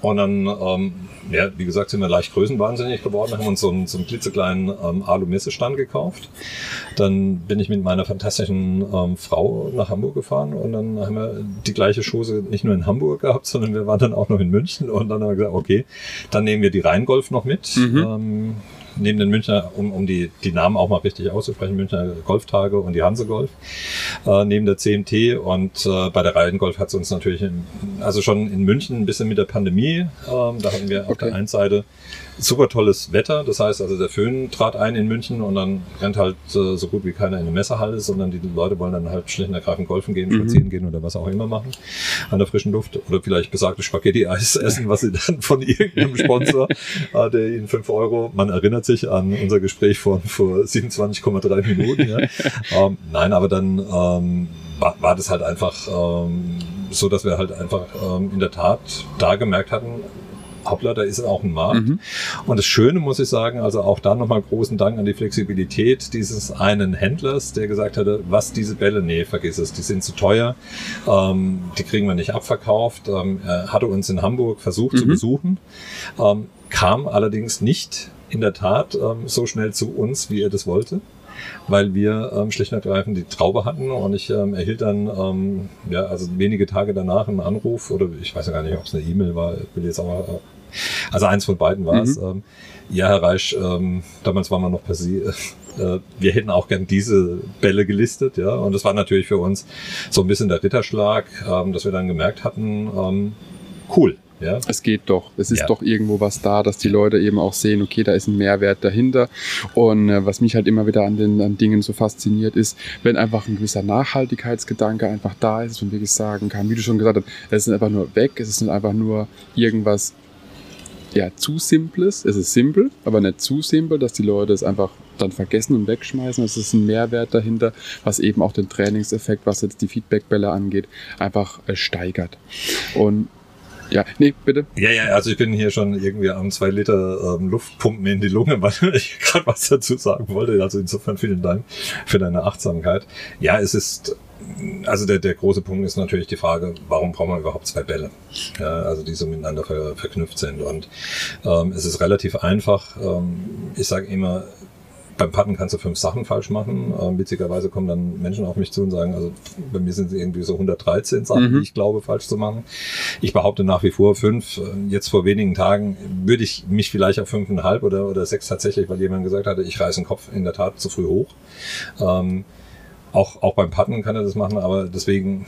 Und dann ähm, ja, wie gesagt, sind wir leicht größenwahnsinnig geworden, haben uns so einen, so einen klitzekleinen ähm, Alu-Messestand gekauft. Dann bin ich mit meiner fantastischen ähm, Frau nach Hamburg gefahren und dann haben wir die gleiche Chose nicht nur in Hamburg gehabt, sondern wir waren dann auch noch in München und dann haben wir gesagt, okay, dann nehmen wir die Rheingolf noch mit. Mhm. Ähm, neben den Münchner, um, um die, die Namen auch mal richtig auszusprechen, Münchner Golftage und die Hanse Golf, äh, neben der CMT und äh, bei der Rheingolf hat es uns natürlich, in, also schon in München ein bisschen mit der Pandemie, äh, da hatten wir okay. auf der einen Seite super tolles Wetter. Das heißt also, der Föhn trat ein in München und dann rennt halt äh, so gut wie keiner in eine Messerhalle, sondern die Leute wollen dann halt schlicht und ergreifend golfen gehen, mhm. spazieren gehen oder was auch immer machen an der frischen Luft oder vielleicht besagte Spaghetti-Eis essen, was sie dann von irgendeinem Sponsor, äh, der ihnen fünf Euro, man erinnert sich an unser Gespräch von vor 27,3 Minuten. Ja. ähm, nein, aber dann ähm, war, war das halt einfach ähm, so, dass wir halt einfach ähm, in der Tat da gemerkt hatten, hoppla, da ist auch ein Markt. Mhm. Und das Schöne muss ich sagen, also auch da nochmal großen Dank an die Flexibilität dieses einen Händlers, der gesagt hatte, was diese Bälle, nee, vergiss es, die sind zu teuer, ähm, die kriegen wir nicht abverkauft. Ähm, er hatte uns in Hamburg versucht mhm. zu besuchen, ähm, kam allerdings nicht in der Tat ähm, so schnell zu uns, wie er das wollte weil wir ähm, schlicht und ergreifend die Traube hatten und ich ähm, erhielt dann ähm, ja also wenige Tage danach einen Anruf oder ich weiß ja gar nicht, ob es eine E-Mail war, will jetzt aber also eins von beiden war es. Mhm. Ähm, ja, Herr Reisch, ähm, damals waren wir noch per Sie. Äh, wir hätten auch gern diese Bälle gelistet, ja. Und das war natürlich für uns so ein bisschen der Ritterschlag, ähm, dass wir dann gemerkt hatten, cool. Ja. Es geht doch. Es ist ja. doch irgendwo was da, dass die Leute eben auch sehen, okay, da ist ein Mehrwert dahinter. Und äh, was mich halt immer wieder an den an Dingen so fasziniert ist, wenn einfach ein gewisser Nachhaltigkeitsgedanke einfach da ist und wirklich sagen kann, wie du schon gesagt hast, es ist einfach nur weg, es ist einfach nur irgendwas ja, zu simples. Es ist simpel, aber nicht zu simpel, dass die Leute es einfach dann vergessen und wegschmeißen. Es ist ein Mehrwert dahinter, was eben auch den Trainingseffekt, was jetzt die Feedbackbälle angeht, einfach äh, steigert. Und ja, nee, bitte. Ja, ja, also ich bin hier schon irgendwie am zwei Liter ähm, Luftpumpen in die Lunge, weil ich gerade was dazu sagen wollte. Also insofern vielen Dank für deine Achtsamkeit. Ja, es ist also der, der große Punkt ist natürlich die Frage, warum brauchen wir überhaupt zwei Bälle? Ja, also die so miteinander ver, verknüpft sind. Und ähm, es ist relativ einfach. Ähm, ich sage immer, beim Patten kannst du fünf Sachen falsch machen. Ähm, witzigerweise kommen dann Menschen auf mich zu und sagen, also bei mir sind es irgendwie so 113 Sachen, mhm. die ich glaube falsch zu machen. Ich behaupte nach wie vor fünf. Jetzt vor wenigen Tagen würde ich mich vielleicht auf fünfeinhalb oder, oder sechs tatsächlich, weil jemand gesagt hatte, ich reiße den Kopf in der Tat zu früh hoch. Ähm, auch, auch beim Patten kann er das machen, aber deswegen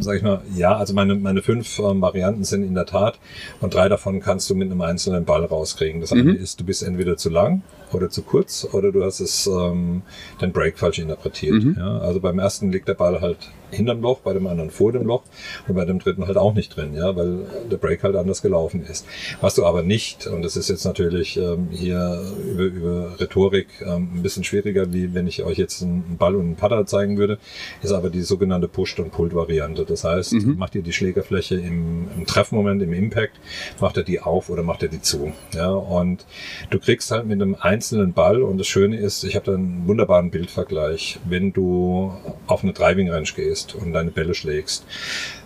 sage ich mal, ja, also meine, meine fünf ähm, Varianten sind in der Tat und drei davon kannst du mit einem einzelnen Ball rauskriegen. Das mhm. eine ist, du bist entweder zu lang oder zu kurz oder du hast es ähm, den Break falsch interpretiert. Mhm. Ja, also beim ersten liegt der Ball halt hinterm Loch, bei dem anderen vor dem Loch und bei dem dritten halt auch nicht drin, ja, weil der Break halt anders gelaufen ist. Was du aber nicht, und das ist jetzt natürlich ähm, hier über, über Rhetorik ähm, ein bisschen schwieriger, wie wenn ich euch jetzt einen Ball und einen Putter zeigen würde, ist aber die sogenannte Push- und Pull-Variante. Das heißt, mhm. macht ihr die Schlägerfläche im, im Treffmoment, im Impact, macht er die auf oder macht er die zu. Ja, und du kriegst halt mit einem einzelnen Ball und das Schöne ist, ich habe da einen wunderbaren Bildvergleich, wenn du auf eine Driving Range gehst, gehst und deine Bälle schlägst,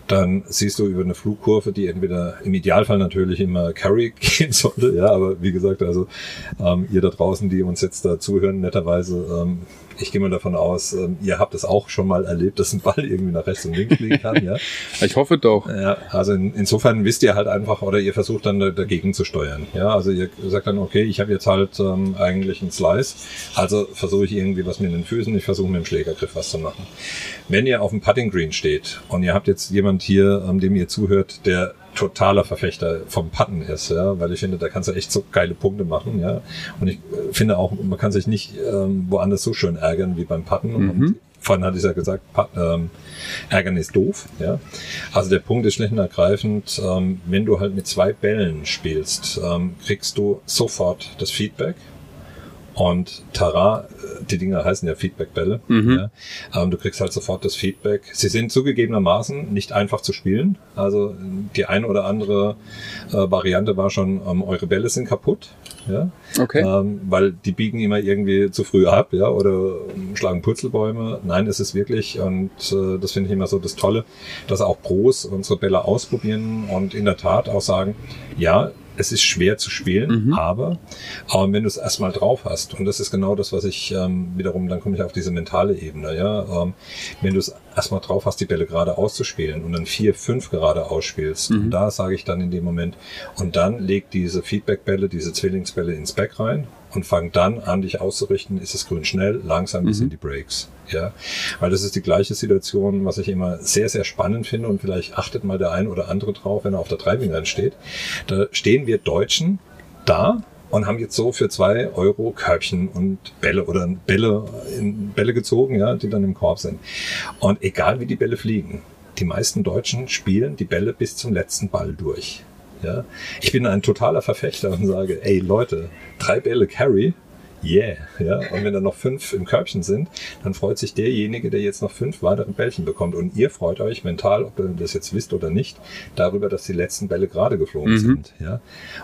dann siehst du über eine Flugkurve, die entweder im Idealfall natürlich immer Carry gehen sollte, ja, aber wie gesagt, also ähm, ihr da draußen, die uns jetzt da zuhören, netterweise, ähm, ich gehe mal davon aus, ähm, ihr habt es auch schon mal erlebt, dass ein Ball irgendwie nach rechts und links fliegen kann, ja? Ich hoffe doch. Ja, also in, insofern wisst ihr halt einfach, oder ihr versucht dann dagegen zu steuern. Ja, also ihr sagt dann, okay, ich habe jetzt halt ähm, eigentlich einen Slice, also versuche ich irgendwie was mit den Füßen, ich versuche mit dem Schlägergriff was zu machen. Wenn ihr auf dem Putting Green steht und ihr habt jetzt jemand hier, ähm, dem ihr zuhört, der totaler Verfechter vom Putten ist, ja, weil ich finde, da kannst du echt so geile Punkte machen, ja. Und ich äh, finde auch, man kann sich nicht ähm, woanders so schön ärgern wie beim Putten. Mhm. Und vorhin hatte ich ja gesagt, ähm, ärgern ist doof, ja. Also der Punkt ist schlicht und ergreifend, ähm, wenn du halt mit zwei Bällen spielst, ähm, kriegst du sofort das Feedback und Tara, die Dinger heißen ja Feedback-Bälle. Mhm. Ja. Ähm, du kriegst halt sofort das Feedback. Sie sind zugegebenermaßen nicht einfach zu spielen. Also die eine oder andere äh, Variante war schon, ähm, eure Bälle sind kaputt. Ja. Okay. Ähm, weil die biegen immer irgendwie zu früh ab, ja, oder schlagen Purzelbäume. Nein, es ist wirklich, und äh, das finde ich immer so das Tolle, dass auch Pros unsere Bälle ausprobieren und in der Tat auch sagen, ja, es ist schwer zu spielen, mhm. aber, aber wenn du es erstmal drauf hast, und das ist genau das, was ich ähm, wiederum, dann komme ich auf diese mentale Ebene, ja, ähm, wenn du es erstmal drauf hast, die Bälle gerade auszuspielen und dann vier, fünf gerade ausspielst, mhm. da sage ich dann in dem Moment, und dann leg diese Feedback-Bälle, diese Zwillingsbälle ins Back rein und fang dann an, dich auszurichten, ist es grün schnell, langsam bis mhm. in die Breaks. Ja, weil das ist die gleiche Situation, was ich immer sehr, sehr spannend finde und vielleicht achtet mal der ein oder andere drauf, wenn er auf der Driving Range steht. Da stehen wir Deutschen da und haben jetzt so für zwei Euro Körbchen und Bälle oder Bälle, in Bälle gezogen, ja, die dann im Korb sind. Und egal wie die Bälle fliegen, die meisten Deutschen spielen die Bälle bis zum letzten Ball durch. Ja? Ich bin ein totaler Verfechter und sage, ey Leute, drei Bälle Carry, yeah. Ja? Und wenn da noch fünf im Körbchen sind, dann freut sich derjenige, der jetzt noch fünf weitere Bällchen bekommt. Und ihr freut euch mental, ob ihr das jetzt wisst oder nicht, darüber, dass die letzten Bälle gerade geflogen mhm. sind. Ja?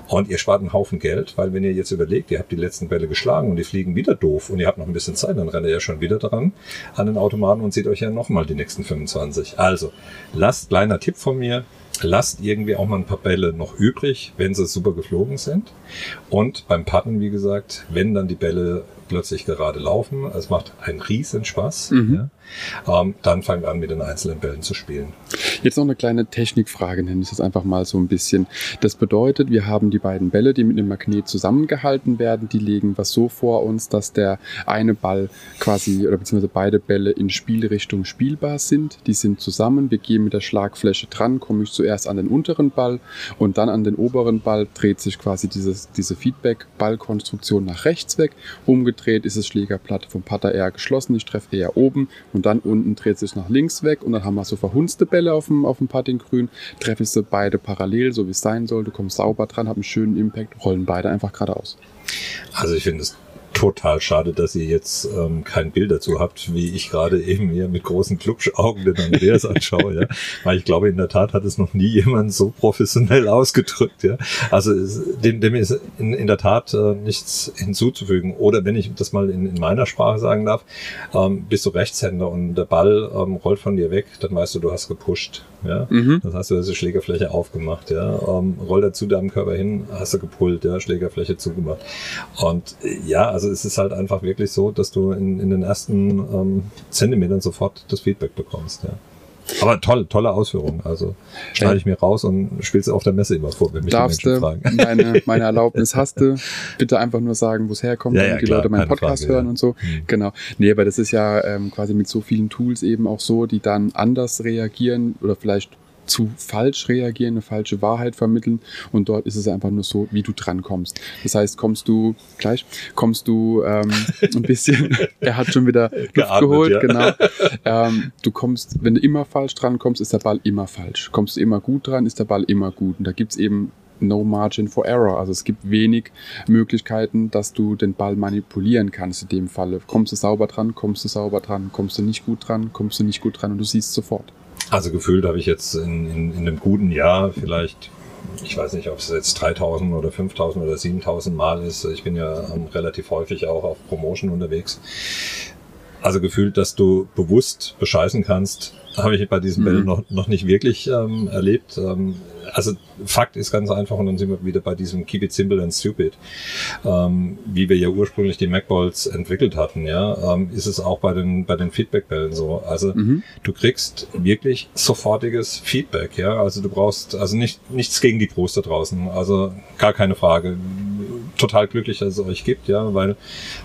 Und ihr spart einen Haufen Geld, weil wenn ihr jetzt überlegt, ihr habt die letzten Bälle geschlagen und die fliegen wieder doof und ihr habt noch ein bisschen Zeit, dann rennt ihr ja schon wieder dran an den Automaten und seht euch ja nochmal die nächsten 25. Also, lasst, kleiner Tipp von mir, lasst irgendwie auch mal ein paar Bälle noch übrig, wenn sie super geflogen sind. Und beim Putten, wie gesagt, wenn dann die Bälle plötzlich gerade laufen, es macht einen riesen Spaß. Mhm. Ja ähm, dann fangt an, mit den einzelnen Bällen zu spielen. Jetzt noch eine kleine Technikfrage, nenne ich das einfach mal so ein bisschen. Das bedeutet, wir haben die beiden Bälle, die mit dem Magnet zusammengehalten werden, die legen was so vor uns, dass der eine Ball quasi oder beziehungsweise beide Bälle in Spielrichtung spielbar sind. Die sind zusammen, wir gehen mit der Schlagfläche dran, komme ich zuerst an den unteren Ball und dann an den oberen Ball dreht sich quasi dieses, diese Feedback-Ballkonstruktion nach rechts weg. Umgedreht ist das Schlägerblatt vom Putter eher geschlossen, ich treffe eher oben und dann unten dreht sich nach links weg und dann haben wir so verhunzte Bälle auf dem, auf dem Puttinggrün. Treffe ich sie beide parallel, so wie es sein soll. Du kommst sauber dran, haben einen schönen Impact, rollen beide einfach geradeaus. Also ich finde es total schade, dass ihr jetzt ähm, kein Bild dazu habt, wie ich gerade eben hier mit großen Klubschaugen den Andreas anschaue. ja. Weil ich glaube, in der Tat hat es noch nie jemand so professionell ausgedrückt. Ja. Also dem, dem ist in, in der Tat äh, nichts hinzuzufügen. Oder wenn ich das mal in, in meiner Sprache sagen darf, ähm, bist du Rechtshänder und der Ball ähm, rollt von dir weg, dann weißt du, du hast gepusht. Ja. Mhm. Das heißt, du hast die Schlägerfläche aufgemacht. Ja. Ähm, roll dazu deinem Körper hin, hast du gepullt, ja, Schlägerfläche zugemacht. Und ja, also also es ist halt einfach wirklich so, dass du in, in den ersten ähm, Zentimetern sofort das Feedback bekommst. Ja. Aber toll, tolle Ausführung. Also schneide ich mir raus und spielst auf der Messe immer vor, wenn mich Darfst die Menschen fragen. Meine, meine Erlaubnis hast du. Bitte einfach nur sagen, wo es herkommt, ja, damit ja, die klar, Leute meinen Podcast Frage, hören ja. und so. Mhm. Genau. Nee, aber das ist ja ähm, quasi mit so vielen Tools eben auch so, die dann anders reagieren oder vielleicht zu falsch reagieren, eine falsche Wahrheit vermitteln und dort ist es einfach nur so, wie du drankommst. Das heißt, kommst du gleich, kommst du ähm, ein bisschen, er hat schon wieder Luft Geatmet, geholt, ja. genau. Ähm, du kommst, wenn du immer falsch drankommst, ist der Ball immer falsch. Kommst du immer gut dran, ist der Ball immer gut. Und da gibt's eben no margin for error. Also es gibt wenig Möglichkeiten, dass du den Ball manipulieren kannst in dem Falle. Kommst du sauber dran, kommst du sauber dran, kommst du nicht gut dran, kommst du nicht gut dran und du siehst sofort. Also gefühlt habe ich jetzt in, in, in einem guten Jahr vielleicht, ich weiß nicht, ob es jetzt 3000 oder 5000 oder 7000 Mal ist. Ich bin ja ähm, relativ häufig auch auf Promotion unterwegs. Also gefühlt, dass du bewusst bescheißen kannst, habe ich bei Bällen mhm. noch, noch nicht wirklich ähm, erlebt. Ähm, also Fakt ist ganz einfach, und dann sind wir wieder bei diesem Keep it simple and stupid, ähm, wie wir ja ursprünglich die MacBalls entwickelt hatten, ja, ähm, ist es auch bei den, bei den Feedback-Bällen so. Also mhm. du kriegst wirklich sofortiges Feedback, ja. Also du brauchst, also nicht, nichts gegen die Pros da draußen, also gar keine Frage. Total glücklich, dass es euch gibt, ja, weil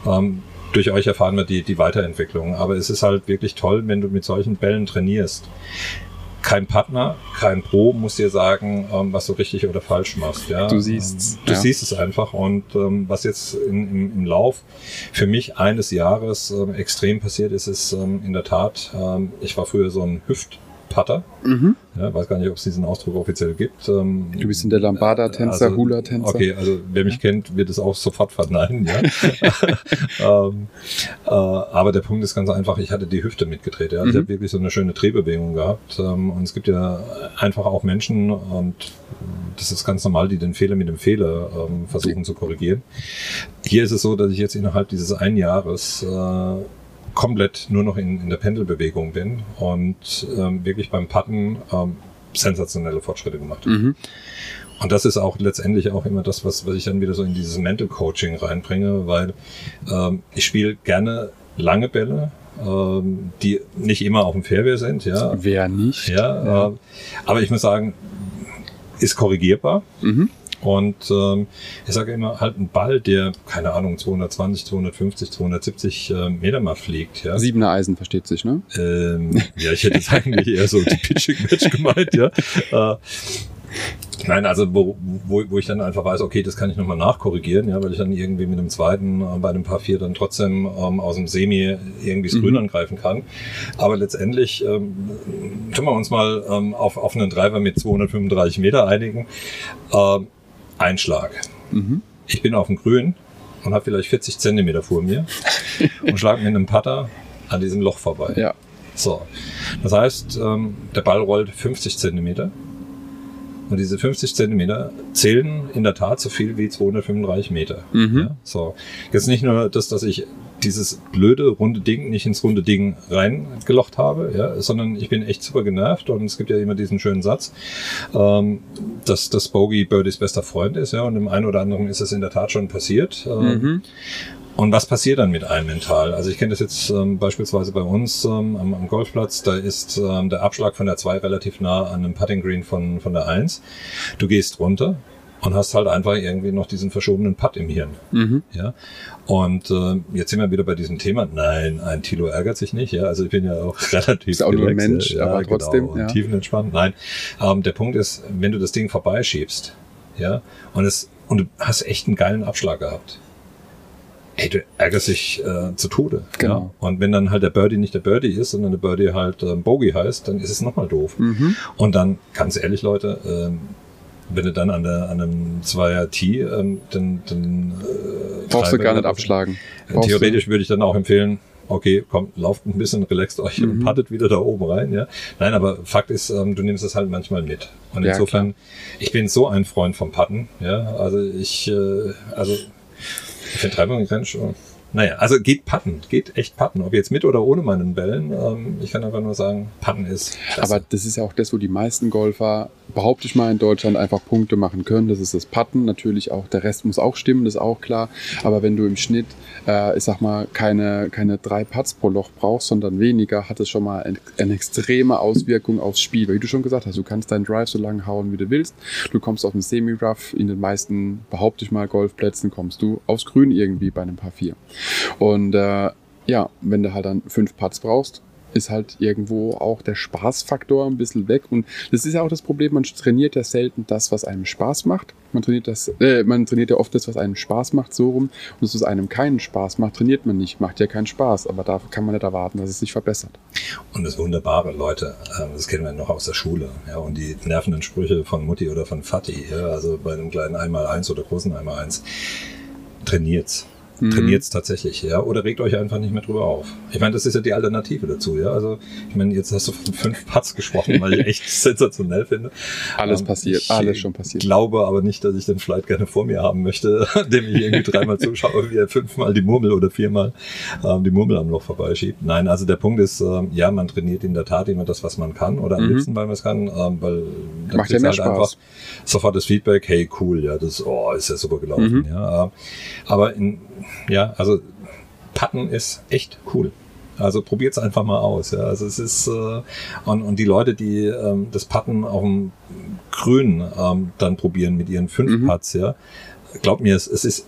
ähm, durch euch erfahren wir die, die Weiterentwicklung. Aber es ist halt wirklich toll, wenn du mit solchen Bällen trainierst. Kein Partner, kein Pro muss dir sagen, ähm, was du richtig oder falsch machst. Ja? Du siehst Du ja. siehst es einfach. Und ähm, was jetzt in, im, im Lauf für mich eines Jahres ähm, extrem passiert ist, ist ähm, in der Tat, ähm, ich war früher so ein Hüft- Putter. Mhm. Ja, weiß gar nicht, ob es diesen Ausdruck offiziell gibt. Ähm, du bist in der Lambada-Tänzer, also, Hula-Tänzer. Okay, also wer mich kennt, wird es auch sofort verneinen. Ja? ähm, äh, aber der Punkt ist ganz einfach, ich hatte die Hüfte mitgedreht. Ja? Mhm. Ich habe wirklich so eine schöne Drehbewegung gehabt. Ähm, und es gibt ja einfach auch Menschen, und das ist ganz normal, die den Fehler mit dem Fehler ähm, versuchen okay. zu korrigieren. Hier ist es so, dass ich jetzt innerhalb dieses einen Jahres äh, komplett nur noch in, in der Pendelbewegung bin und ähm, wirklich beim Patten ähm, sensationelle Fortschritte gemacht habe. Mhm. Und das ist auch letztendlich auch immer das, was, was ich dann wieder so in dieses Mental Coaching reinbringe, weil ähm, ich spiele gerne lange Bälle, ähm, die nicht immer auf dem Fairway sind. Ja. Wer nicht? Ja, ja. Äh, aber ich muss sagen, ist korrigierbar. Mhm. Und ähm, ich sage immer, halt ein Ball, der, keine Ahnung, 220, 250, 270 äh, Meter mal fliegt. Ja. Siebener Eisen versteht sich, ne? Ähm, ja, ich hätte jetzt eigentlich eher so die Pitching-Match gemeint, ja. Äh, Nein, also wo, wo, wo ich dann einfach weiß, okay, das kann ich nochmal nachkorrigieren, ja, weil ich dann irgendwie mit dem zweiten äh, bei einem Paar vier dann trotzdem ähm, aus dem Semi irgendwie das mhm. Grün angreifen kann. Aber letztendlich ähm, tun wir uns mal ähm, auf, auf einen Driver mit 235 Meter einigen. Ähm, Einschlag. Mhm. Ich bin auf dem Grün und habe vielleicht 40 Zentimeter vor mir und schlage mit einem Putter an diesem Loch vorbei. Ja. So. Das heißt, ähm, der Ball rollt 50 Zentimeter. Und diese 50 Zentimeter zählen in der Tat so viel wie 235 Meter. Mhm. Ja, so. Jetzt nicht nur das, dass ich dieses blöde runde Ding nicht ins runde Ding reingelocht habe, ja, sondern ich bin echt super genervt und es gibt ja immer diesen schönen Satz, ähm, dass das Bogey Birdies bester Freund ist, ja, und im einen oder anderen ist es in der Tat schon passiert. Ähm, mhm. Und was passiert dann mit einem mental? Also ich kenne das jetzt ähm, beispielsweise bei uns ähm, am, am, Golfplatz, da ist ähm, der Abschlag von der 2 relativ nah an einem Putting Green von, von der 1. Du gehst runter, und hast halt einfach irgendwie noch diesen verschobenen Putt im Hirn. Mhm. Ja. Und äh, jetzt sind wir wieder bei diesem Thema. Nein, ein Tilo ärgert sich nicht. Ja, also ich bin ja auch relativ. Ist auch nur ein Mensch, ja, aber genau, trotzdem. Und ja. tiefenentspannt. Nein, ähm, der Punkt ist, wenn du das Ding vorbeischiebst, ja, und es und du hast echt einen geilen Abschlag gehabt. Ey, du ärgerst dich äh, zu Tode. Genau. Ja? Und wenn dann halt der Birdie nicht der Birdie ist, sondern der Birdie halt ähm, Bogey heißt, dann ist es nochmal doof. Mhm. Und dann, ganz ehrlich, Leute, ähm, wenn du dann an, der, an einem Zweier T, ähm, dann, dann äh, brauchst du gar nicht abschlagen. Brauchst theoretisch würde ich dann auch empfehlen, okay, kommt, lauft ein bisschen, relaxt euch mhm. und pattet wieder da oben rein, ja. Nein, aber Fakt ist, ähm, du nimmst es halt manchmal mit. Und ja, insofern, klar. ich bin so ein Freund vom Patten, ja. Also ich, äh, also ich finde Treibung schon naja, also geht patten, geht echt patten. Ob jetzt mit oder ohne meinen Bällen. Ähm, ich kann einfach nur sagen, patten ist. Klasse. Aber das ist ja auch das, wo die meisten Golfer, behaupte ich mal, in Deutschland einfach Punkte machen können. Das ist das Patten. Natürlich auch, der Rest muss auch stimmen, das ist auch klar. Aber wenn du im Schnitt, äh, ich sag mal, keine, keine drei Putts pro Loch brauchst, sondern weniger, hat es schon mal ein, eine extreme Auswirkung aufs Spiel. Wie du schon gesagt hast, du kannst deinen Drive so lange hauen, wie du willst. Du kommst auf einen Semi-Rough. In den meisten, behaupte ich mal, Golfplätzen kommst du aufs Grün irgendwie bei einem Paar 4. Und äh, ja, wenn du halt dann fünf Putts brauchst, ist halt irgendwo auch der Spaßfaktor ein bisschen weg. Und das ist ja auch das Problem, man trainiert ja selten das, was einem Spaß macht. Man trainiert das, äh, man trainiert ja oft das, was einem Spaß macht, so rum. Und das, was einem keinen Spaß macht, trainiert man nicht. Macht ja keinen Spaß. Aber da kann man nicht erwarten, dass es sich verbessert. Und das Wunderbare, Leute, ähm, das kennen wir noch aus der Schule. Ja, und die nervenden Sprüche von Mutti oder von Vati, ja, also bei einem kleinen Einmal-Eins oder großen Einmal-Eins, trainiert's mhm. trainiert es tatsächlich, ja, oder regt euch einfach nicht mehr drüber auf. Ich meine, das ist ja die Alternative dazu, ja. Also, ich meine, jetzt hast du von fünf Putts gesprochen, weil ich echt sensationell finde. Alles ähm, passiert, alles schon passiert. Ich glaube aber nicht, dass ich den Flight gerne vor mir haben möchte, dem ich irgendwie dreimal zuschaue, wie er fünfmal die Murmel oder viermal ähm, die Murmel am Loch vorbeischiebt. Nein, also der Punkt ist, ähm, ja, man trainiert in der Tat immer das, was man kann, oder am mhm. liebsten, weil man es kann, ähm, weil dann Macht ja mehr halt Spaß. einfach sofort das Feedback, hey, cool, ja, das oh, ist ja super gelaufen, mhm. ja. Ähm, aber in, ja, also Patten ist echt cool. Also probiert es einfach mal aus. Ja. Also es ist äh, und, und die Leute, die ähm, das Patten auf dem Grün ähm, dann probieren mit ihren fünf mhm. Putts, ja, glaubt mir, es, es ist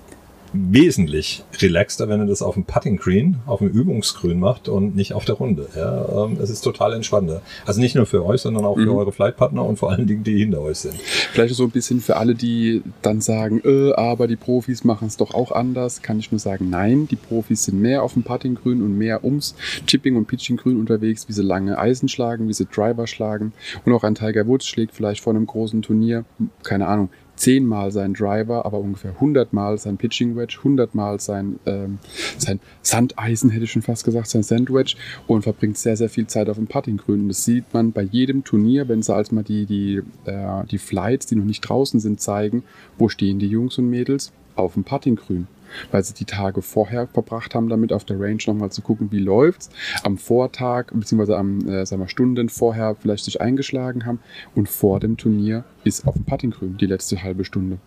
wesentlich relaxter, wenn er das auf dem Putting Green, auf dem Übungsgrün macht und nicht auf der Runde. Ja, ähm, es ist total entspannender. Also nicht nur für euch, sondern auch für mhm. eure Flightpartner und vor allen Dingen die hinter euch sind. Vielleicht so ein bisschen für alle, die dann sagen, äh, aber die Profis machen es doch auch anders, kann ich nur sagen, nein, die Profis sind mehr auf dem Putting Grün und mehr ums Chipping und Pitching Grün unterwegs, wie sie lange Eisen schlagen, wie sie Driver schlagen und auch ein Tiger Woods schlägt vielleicht vor einem großen Turnier, keine Ahnung, zehnmal sein Driver, aber ungefähr hundertmal sein Pitching Wedge, hundertmal sein, ähm, sein Sandeisen, hätte ich schon fast gesagt, sein Sandwedge und verbringt sehr, sehr viel Zeit auf dem Puttinggrün. Und das sieht man bei jedem Turnier, wenn sie als mal die, die, äh, die Flights, die noch nicht draußen sind, zeigen, wo stehen die Jungs und Mädels? Auf dem Puttinggrün weil sie die Tage vorher verbracht haben, damit auf der Range nochmal zu gucken, wie läuft's. Am Vortag, beziehungsweise am, äh, sagen wir, Stunden vorher vielleicht sich eingeschlagen haben und vor dem Turnier ist auf dem Puttinggrün die letzte halbe Stunde.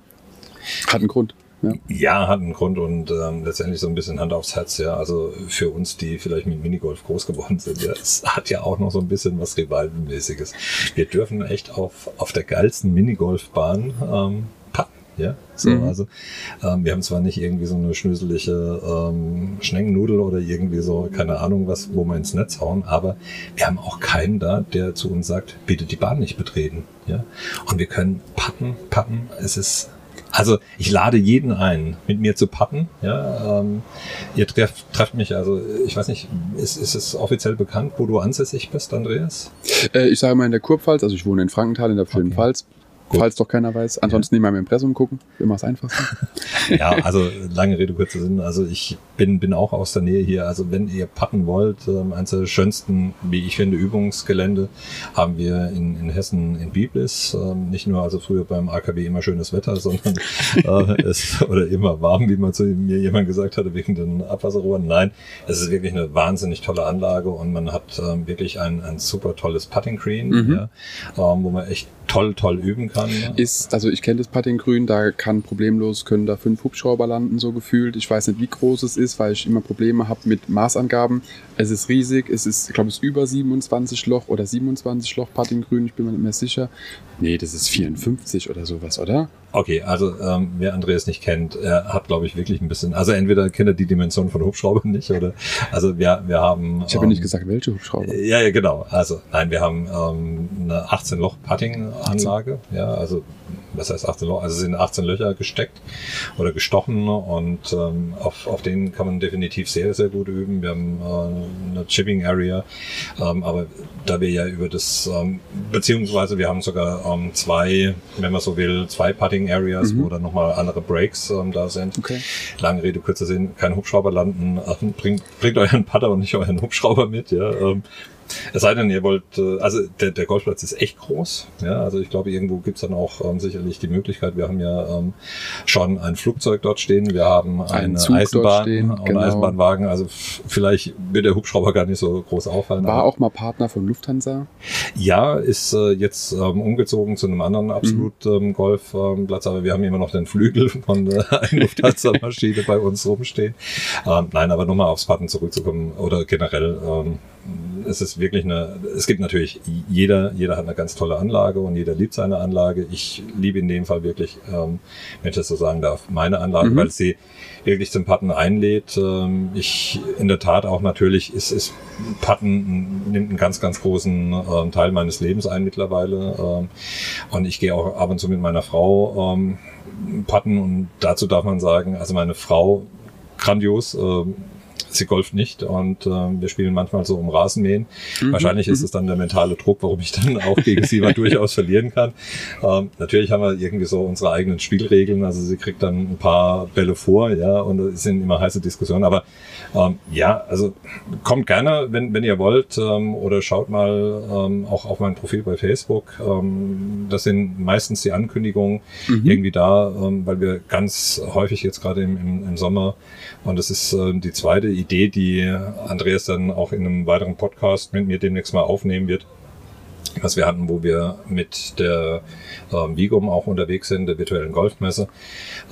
Hat einen Grund. Ja. ja, hat einen Grund und ähm, letztendlich so ein bisschen Hand aufs Herz, ja. Also für uns, die vielleicht mit Minigolf groß geworden sind, ja, es hat ja auch noch so ein bisschen was Rivalenmäßiges. Wir dürfen echt auf, auf der geilsten Minigolfbahn ähm, ja, so, mhm. also ähm, wir haben zwar nicht irgendwie so eine schnöselige ähm, Schneckennudel oder irgendwie so, keine Ahnung was, wo wir ins Netz hauen, aber wir haben auch keinen da, der zu uns sagt, bitte die Bahn nicht betreten. Ja? Und wir können patten, patten. Es ist also ich lade jeden ein, mit mir zu patten. Ja, ähm, ihr trefft, trefft mich, also ich weiß nicht, ist, ist es offiziell bekannt, wo du ansässig bist, Andreas? Äh, ich sage mal in der Kurpfalz, also ich wohne in Frankenthal in der Schönen-Pfalz. Okay. Gut. Falls doch keiner weiß. Ansonsten ja. immer im Impressum gucken. Immer das Einfachste. ja, also lange Rede, kurzer Sinn. Also ich bin, bin auch aus der Nähe hier. Also wenn ihr patten wollt, ähm, eines der schönsten, wie ich finde, Übungsgelände haben wir in, in Hessen in Biblis. Ähm, nicht nur also früher beim AKW immer schönes Wetter, sondern äh, es oder immer warm, wie man zu mir jemand gesagt hatte, wegen den Abwasserrohren. Nein, es ist wirklich eine wahnsinnig tolle Anlage und man hat ähm, wirklich ein, ein super tolles Putting Green, mhm. ja, ähm, wo man echt toll, toll üben kann. Ist, also ich kenne das Putting Grün, da kann problemlos, können da fünf Hubschrauber landen, so gefühlt. Ich weiß nicht, wie groß es ist, weil ich immer Probleme habe mit Maßangaben. Es ist riesig, es ist, ich glaube, es ist über 27 Loch oder 27 Loch Putting Grün, ich bin mir nicht mehr sicher. Nee, das ist 54 oder sowas, oder? Okay, also ähm, wer Andreas nicht kennt, er hat, glaube ich, wirklich ein bisschen, also entweder kennt er die Dimension von Hubschraubern nicht oder, also wir, wir haben... Ich habe ähm, nicht gesagt, welche Hubschrauber. Ja, ja, genau. Also nein, wir haben ähm, eine 18-Loch-Putting-Anlage, ja, also was heißt 18 Loch? Also sind 18 Löcher gesteckt oder gestochen und ähm, auf, auf denen kann man definitiv sehr, sehr gut üben. Wir haben äh, eine Chipping Area, ähm, aber da wir ja über das, ähm, beziehungsweise wir haben sogar ähm, zwei, wenn man so will, zwei Putting Areas, mhm. wo dann nochmal andere Breaks ähm, da sind. Okay. Lange Rede, kurzer Sinn, kein Hubschrauber landen, Ach, bringt, bringt euren Putter und nicht euren Hubschrauber mit, ja. Ähm, es sei denn, ihr wollt, äh, also der, der Golfplatz ist echt groß. Ja, also ich glaube, irgendwo gibt's dann auch ähm, sicherlich die Möglichkeit. Wir haben ja ähm, schon ein Flugzeug dort stehen, wir haben eine Eisenbahn stehen, und genau. Eisenbahnwagen. Also vielleicht wird der Hubschrauber gar nicht so groß auffallen. War auch mal Partner von Lufthansa? Ja, ist äh, jetzt ähm, umgezogen zu einem anderen absolut mhm. ähm, Golfplatz, aber wir haben immer noch den Flügel von äh, einer Lufthansa-Maschine bei uns rumstehen. Ähm, nein, aber nochmal aufs Patten zurückzukommen oder generell. Es ist wirklich eine, es gibt natürlich, jeder, jeder hat eine ganz tolle Anlage und jeder liebt seine Anlage. Ich liebe in dem Fall wirklich, ähm, wenn ich das so sagen darf, meine Anlage, mhm. weil sie wirklich zum Patten einlädt. Ähm, ich in der Tat auch natürlich ist, ist Patten nimmt einen ganz, ganz großen ähm, Teil meines Lebens ein mittlerweile. Ähm, und ich gehe auch ab und zu mit meiner Frau ähm, Patten und dazu darf man sagen, also meine Frau grandios. Ähm, sie golft nicht und äh, wir spielen manchmal so um Rasenmähen. Mhm. Wahrscheinlich ist mhm. es dann der mentale Druck, warum ich dann auch gegen sie mal durchaus verlieren kann. Ähm, natürlich haben wir irgendwie so unsere eigenen Spielregeln. Also sie kriegt dann ein paar Bälle vor, ja, und es sind immer heiße Diskussionen. Aber ähm, ja, also kommt gerne, wenn, wenn ihr wollt, ähm, oder schaut mal ähm, auch auf mein Profil bei Facebook. Ähm, das sind meistens die Ankündigungen mhm. irgendwie da, ähm, weil wir ganz häufig jetzt gerade im, im, im Sommer, und das ist äh, die zweite Idee, die Andreas dann auch in einem weiteren Podcast mit mir demnächst mal aufnehmen wird, was wir hatten, wo wir mit der ähm, Vigum auch unterwegs sind, der virtuellen Golfmesse,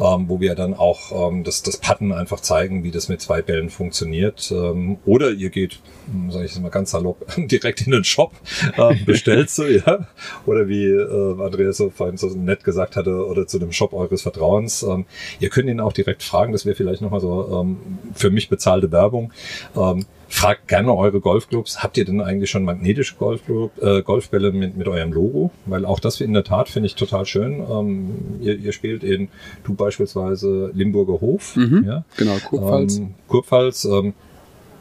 ähm, wo wir dann auch ähm, das, das Patten einfach zeigen, wie das mit zwei Bällen funktioniert. Ähm, oder ihr geht, hm, sage ich mal ganz salopp, direkt in den Shop, äh, bestellt so, ja. Oder wie äh, Andreas so vorhin so nett gesagt hatte, oder zu dem Shop eures Vertrauens. Ähm, ihr könnt ihn auch direkt fragen, das wäre vielleicht nochmal so ähm, für mich bezahlte Werbung. Ähm, Fragt gerne eure Golfclubs, habt ihr denn eigentlich schon magnetische Golfclub, äh, Golfbälle mit, mit eurem Logo? Weil auch das in der Tat finde ich total schön. Ähm, ihr, ihr spielt in, du beispielsweise Limburger Hof. Mhm, ja? Genau, Kurpfalz. Ähm, Kurpfalz. Ähm,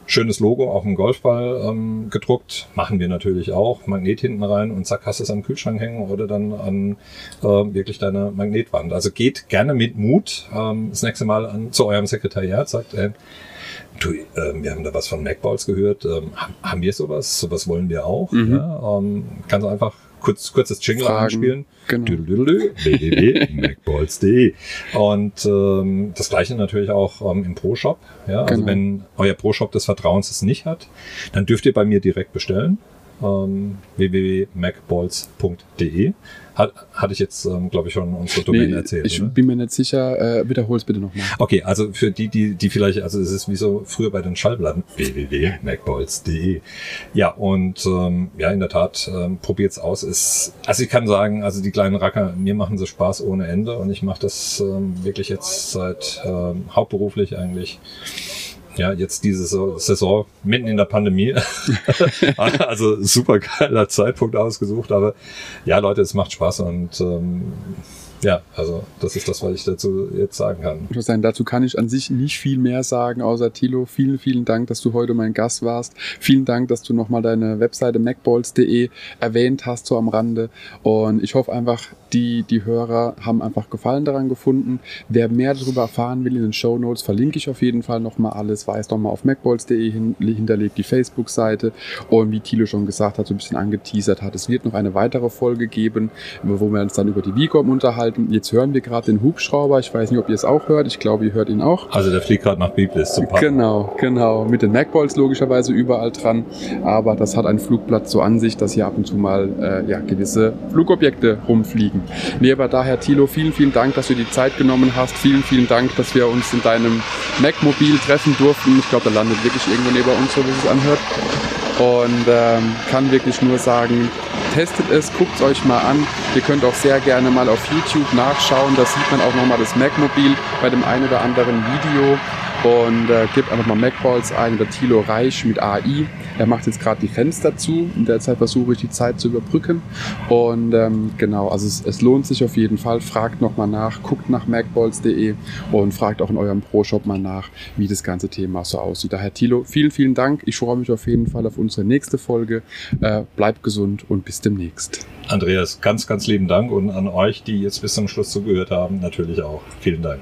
schönes Logo auf dem Golfball ähm, gedruckt. Machen wir natürlich auch. Magnet hinten rein und zack, hast du es am Kühlschrank hängen oder dann an äh, wirklich deine Magnetwand. Also geht gerne mit Mut ähm, das nächste Mal an, zu eurem Sekretariat, sagt, äh, Du, äh, wir haben da was von MacBalls gehört. Ähm, haben wir sowas? Sowas wollen wir auch. Mhm. Ja, ähm, kannst du einfach kurz, kurzes Jingle Fragen. anspielen. Genau. www.macballs.de Und ähm, das gleiche natürlich auch ähm, im Pro-Shop. Ja, also genau. wenn euer Pro-Shop des Vertrauens es nicht hat, dann dürft ihr bei mir direkt bestellen. Ähm, www.macballs.de hat, hatte ich jetzt, ähm, glaube ich, schon unsere Domain nee, erzählt. Ich oder? bin mir nicht sicher. Äh, Wiederhol es bitte nochmal. Okay, also für die, die, die vielleicht, also es ist wie so früher bei den Schallplatten. www.macballs.de Ja, und ähm, ja, in der Tat, ähm, probiert's aus. Ist, also ich kann sagen, also die kleinen Racker, mir machen sie Spaß ohne Ende und ich mache das ähm, wirklich jetzt seit ähm, hauptberuflich eigentlich ja, jetzt diese Saison mitten in der Pandemie. also super geiler Zeitpunkt ausgesucht, aber ja, Leute, es macht Spaß und ähm, ja, also das ist das, was ich dazu jetzt sagen kann. Ich muss sagen, dazu kann ich an sich nicht viel mehr sagen, außer Tilo, vielen, vielen Dank, dass du heute mein Gast warst. Vielen Dank, dass du nochmal deine Webseite macballs.de erwähnt hast, so am Rande. Und ich hoffe einfach, die, die Hörer haben einfach Gefallen daran gefunden. Wer mehr darüber erfahren will, in den Show Notes verlinke ich auf jeden Fall nochmal alles. Weiß nochmal auf macballs.de hin, hinterlegt die Facebook-Seite. Und wie Tilo schon gesagt hat, so ein bisschen angeteasert hat, es wird noch eine weitere Folge geben, wo wir uns dann über die Vigom unterhalten unterhalten. Jetzt hören wir gerade den Hubschrauber. Ich weiß nicht, ob ihr es auch hört. Ich glaube, ihr hört ihn auch. Also der fliegt gerade nach Biblis zum Parken. Genau, genau. Mit den Macballs logischerweise überall dran. Aber das hat ein Flugplatz so an sich, dass hier ab und zu mal äh, ja, gewisse Flugobjekte rumfliegen. Nee, aber daher, Thilo, vielen, vielen Dank, dass du die Zeit genommen hast. Vielen, vielen Dank, dass wir uns in deinem Mac-Mobil treffen durften. Ich glaube, der landet wirklich irgendwo neben uns, so wie es anhört. Und ähm, kann wirklich nur sagen, testet es, guckt es euch mal an. Ihr könnt auch sehr gerne mal auf YouTube nachschauen. Da sieht man auch nochmal das Mac-Mobil bei dem einen oder anderen Video und äh, gebt einfach mal MacBalls ein oder Thilo Reich mit AI. Er macht jetzt gerade die Fenster zu. In der Zeit versuche ich die Zeit zu überbrücken. Und ähm, genau, also es, es, lohnt sich auf jeden Fall. Fragt nochmal nach, guckt nach macballs.de und fragt auch in eurem Pro-Shop mal nach, wie das ganze Thema so aussieht. Daher Thilo, vielen, vielen Dank. Ich freue mich auf jeden Fall auf unsere nächste Folge. Äh, bleibt gesund und bis demnächst. Andreas, ganz, ganz lieben Dank und an euch, die jetzt bis zum Schluss zugehört haben, natürlich auch. Vielen Dank.